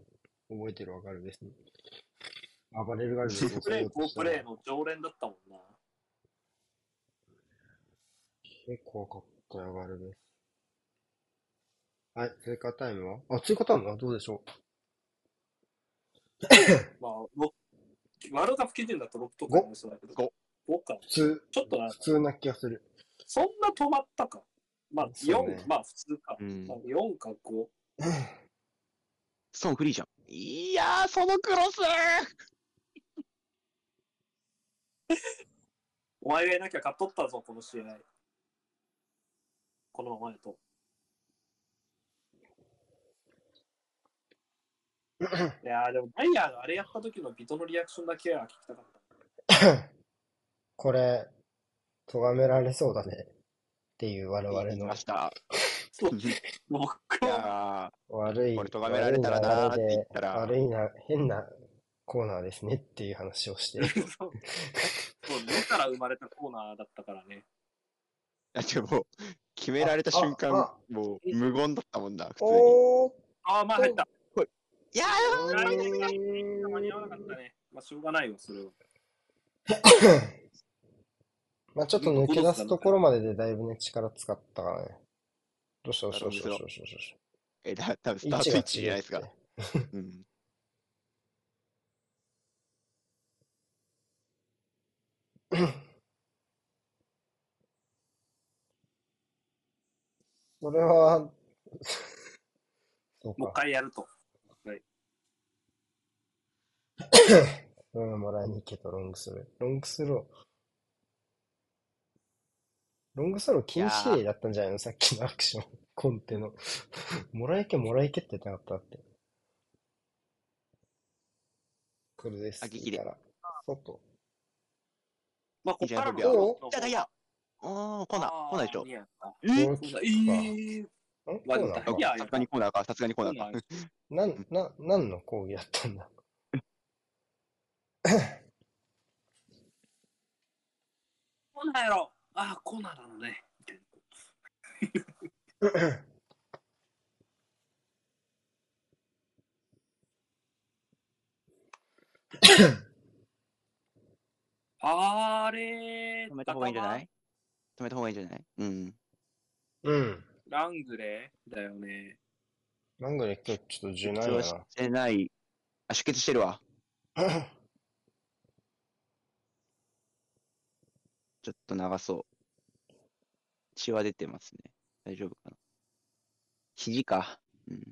覚えてるわ、ガルベスに。暴れるガルベスをプレイ、好プレイの常連だったもんな。結構怖かったよ、ガルベス。はい、追加タイムは？あ、追加タイムは？どうでしょまあ、ろワールドカップ基準だと6とかもそうだけど、ご5か。う普通、ちょっとな普通な気がする。そんな止まったか。まあ、そうね4、まあ普通か。うんまあ、4か5。ストーンフリーじゃん。いやー、そのクロス お前がいなきゃ勝っとったぞ、この試合。このままやと。いやーでも、ダイヤーがあれやった時のビトのリアクションだけは聞きたかった。これ、咎められそうだね。っていう我々のま。した。と、僕いは、や悪い、これ咎められたらなーって言ったら悪いな、変なコーナーですねっていう話をして。そう、そう目から生まれたコーナーだったからね。ー、いやでも、決められた瞬あ間あ、もう無言だったもんな、普通に。ああ、まあ入った。いやーん間に合わなかったね。まあ、しょうがないよ、それは。まあちょっと抜け出すところまででだいぶね、力使ったからね。どうした？どうした？どうした？どうした？どうした？え、だ、多分スた位置がタート位置じゃないですか違う？ん。それは、そうもう一か。回やると。うん、もらいに行けと、ロングスロー。ロングスロー。ロングスロー禁止令だったんじゃないの？さっきのアクション。コンテの。もらいけ、もらいけって言ってなかったって。これです。あ激励から。外。まあ、こっからいいじゃんどうじゃあ、いや、おー、来ない、来ないでしょ？いやえこうそうだえー、んコわーナーかいやさすがにコーナーか、さすがにコーナーか。なん、な、何の講義だったんだ？コーナーやろああ、コーナーなのね。みたいなあれ止めた方がいいんじゃない？止めた方がいいんじゃない？うん。うん。ラングレーだよね。なんぐらい今日ちょっと柔軟や出血してない。あ、出血してるわ。な。ちょっと長そう。血は出てますね。大丈夫かな。肘か。うん。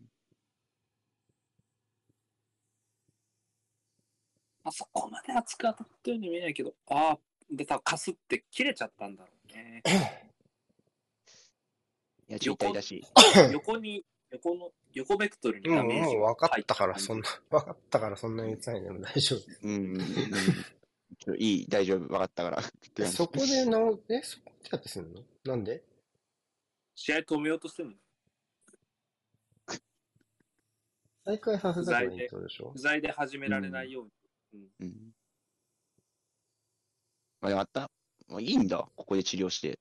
あそこまで熱く当たったように見えないけど、ああ、で、たかすって切れちゃったんだろうね。いや、血痛いだし。横に、横の、横ベクトルにもう、ダメージもう分かったから、入そんな、分かったから、そんなに言ってないでも大丈夫。うんうんうん。いい、大丈夫、分かったから。って感じそこで直、え、そこでやってすんの？なんで？試合止めようとしてるの？再開させたらいいってことでしょ？不在で始められないように。うん。まあ、でもあった。もういいんだ、ここで治療して。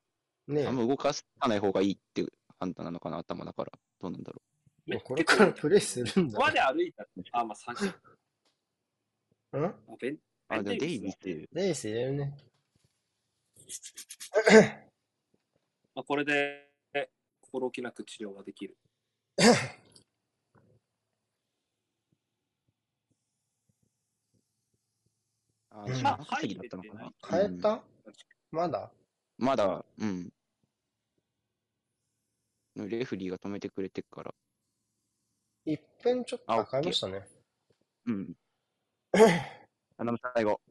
ねあんま動かさない方がいいっていう判断なのかな、頭だから。どうなんだろえ、もうこれからプレイするんだここまで歩いたら、あ、まあ三振。うん？あベンう。あ、でもデイビス、レース入れるね。まあ、これで心置きなく治療ができる。あ、うん自分稼ぎだったのかな？うん変えた？まだ？まだ、うん。レフリーが止めてくれてっから。?1 分ちょっとあ変えましたね。うん。頼む、最後。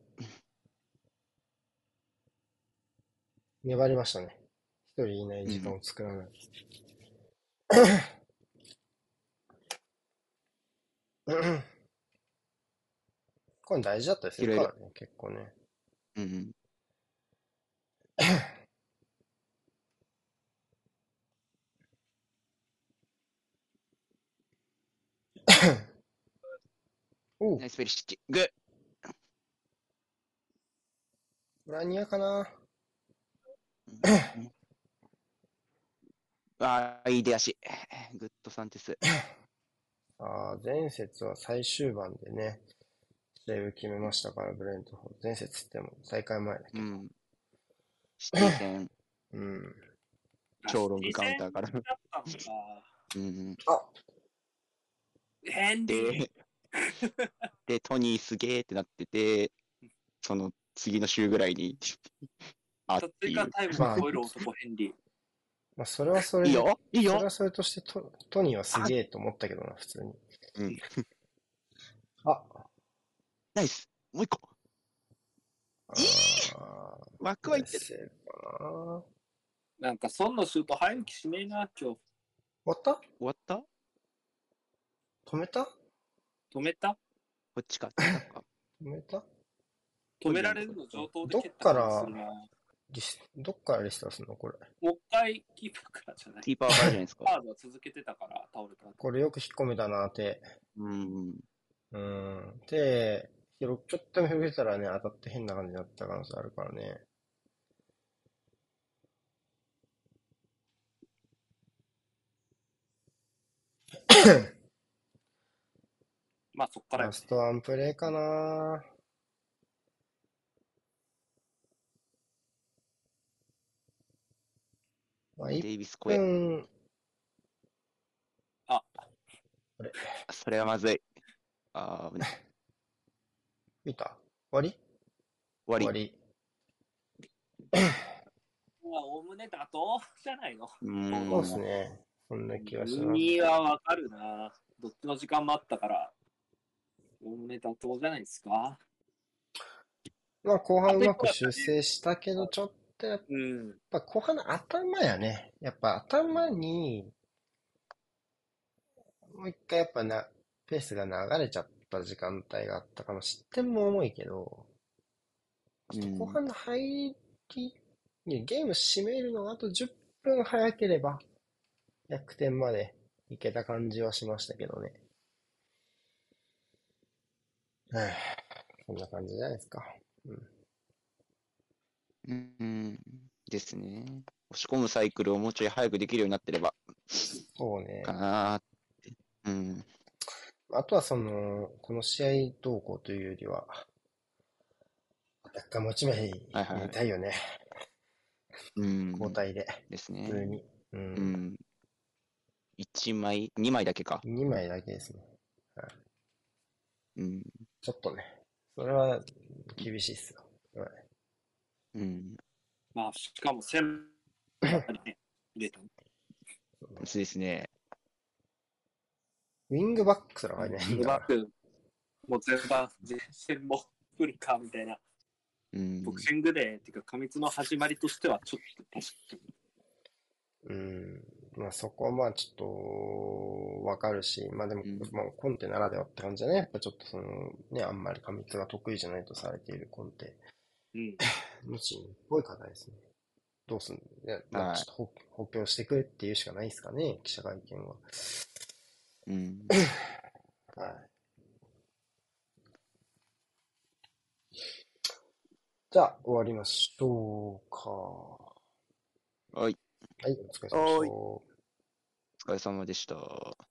粘りましたね。一人いない時間を作らない。うんこれ大事だったりするからね、結構ね。うんうん。お うナイスペリシ。グッラニアかなああ、いい出足。グッドサンテス。ああ、前節は最終盤でね、試合を決めましたから、ブレントフォード。前節っても大会前だけど。うん。シティ戦、うん。超ロングカウンターから。うんあうん。ヘンリーで、で、トニーすげーってなってて、その次の週ぐらいに、あって追加いう。タイムを超える男、ヘンリー。まあ、それはそれで、いいよ。いいよ。それはそれとしてト、トニーはすげえと思ったけどな、普通に。うん。あ、ナイス。もう一個。あー。枠はいってる。ななんか、孫のシュート入る気しねえな、今日。終わった？終わった？止めた？止めた？こっちか。止めた？止められるの上等で蹴ったどっからどっからリストするのこれ？もう一回キーパーからじゃない？キーパーからじゃないですか。カードは続けてたから倒れた。これよく引っ込めたなって。うん。うん。で、広ちょっとでも広げたらね、当たって変な感じになった可能性あるからね。まあそっからラストワンプレイかなまあ、1デイビス・コエ。分、それはまずい。ああ、危ない 見た？終わり？終わり。終わまあおおむね妥当じゃないの？うり。ん。そうですね。そんな気がします。海はわかるな。どっちの時間もあったから、おおむね妥当じゃないですか？まあ、後半うまく修正したけど、ちょっとやっうん。ぱ後半の頭やね。やっぱ頭に、もう一回やっぱな、ペースが流れちゃった時間帯があったかも。失点も重いけど、後半の入りにゲーム締めるのがあと10分早ければ、逆転までいけた感じはしましたけどね。は ぁそんな感じじゃないですか。うん。うん。ですね。押し込むサイクルをもうちょい早くできるようになってれば、そうね。かなーって。うん。あとはその、この試合動向というよりは、アタッカー持ち前にはいはいはい見たいよね。うん。交代で、です普通ね。に。う。うんん。1枚、2枚だけか。2枚だけですね。うん。ちょっとね、それは厳しいっすよ。はいうん。まあ、しかも1000ね、入れた。そうですね。ウィングバックすら入れないんだかバック、もう全般、前線も来るかみたいな。うん。ボクシングデーっていうか、過密の始まりとしては、ちょっと確かに。ら。うん。まあそこはまあちょっとわかるし、まあでも、うんまあコンテならではって感じだね。やっぱちょっとその、ね、あんまり過密が得意じゃないとされているコンテ。うん。無心っぽい方ですね。どうすんの？いや、まはいあちょっと補補強してくれっていうしかないですかね、記者会見は。うん。はい。じゃあ、終わりましょうか。はい。はい、お疲れ様でした。お疲れ様でした。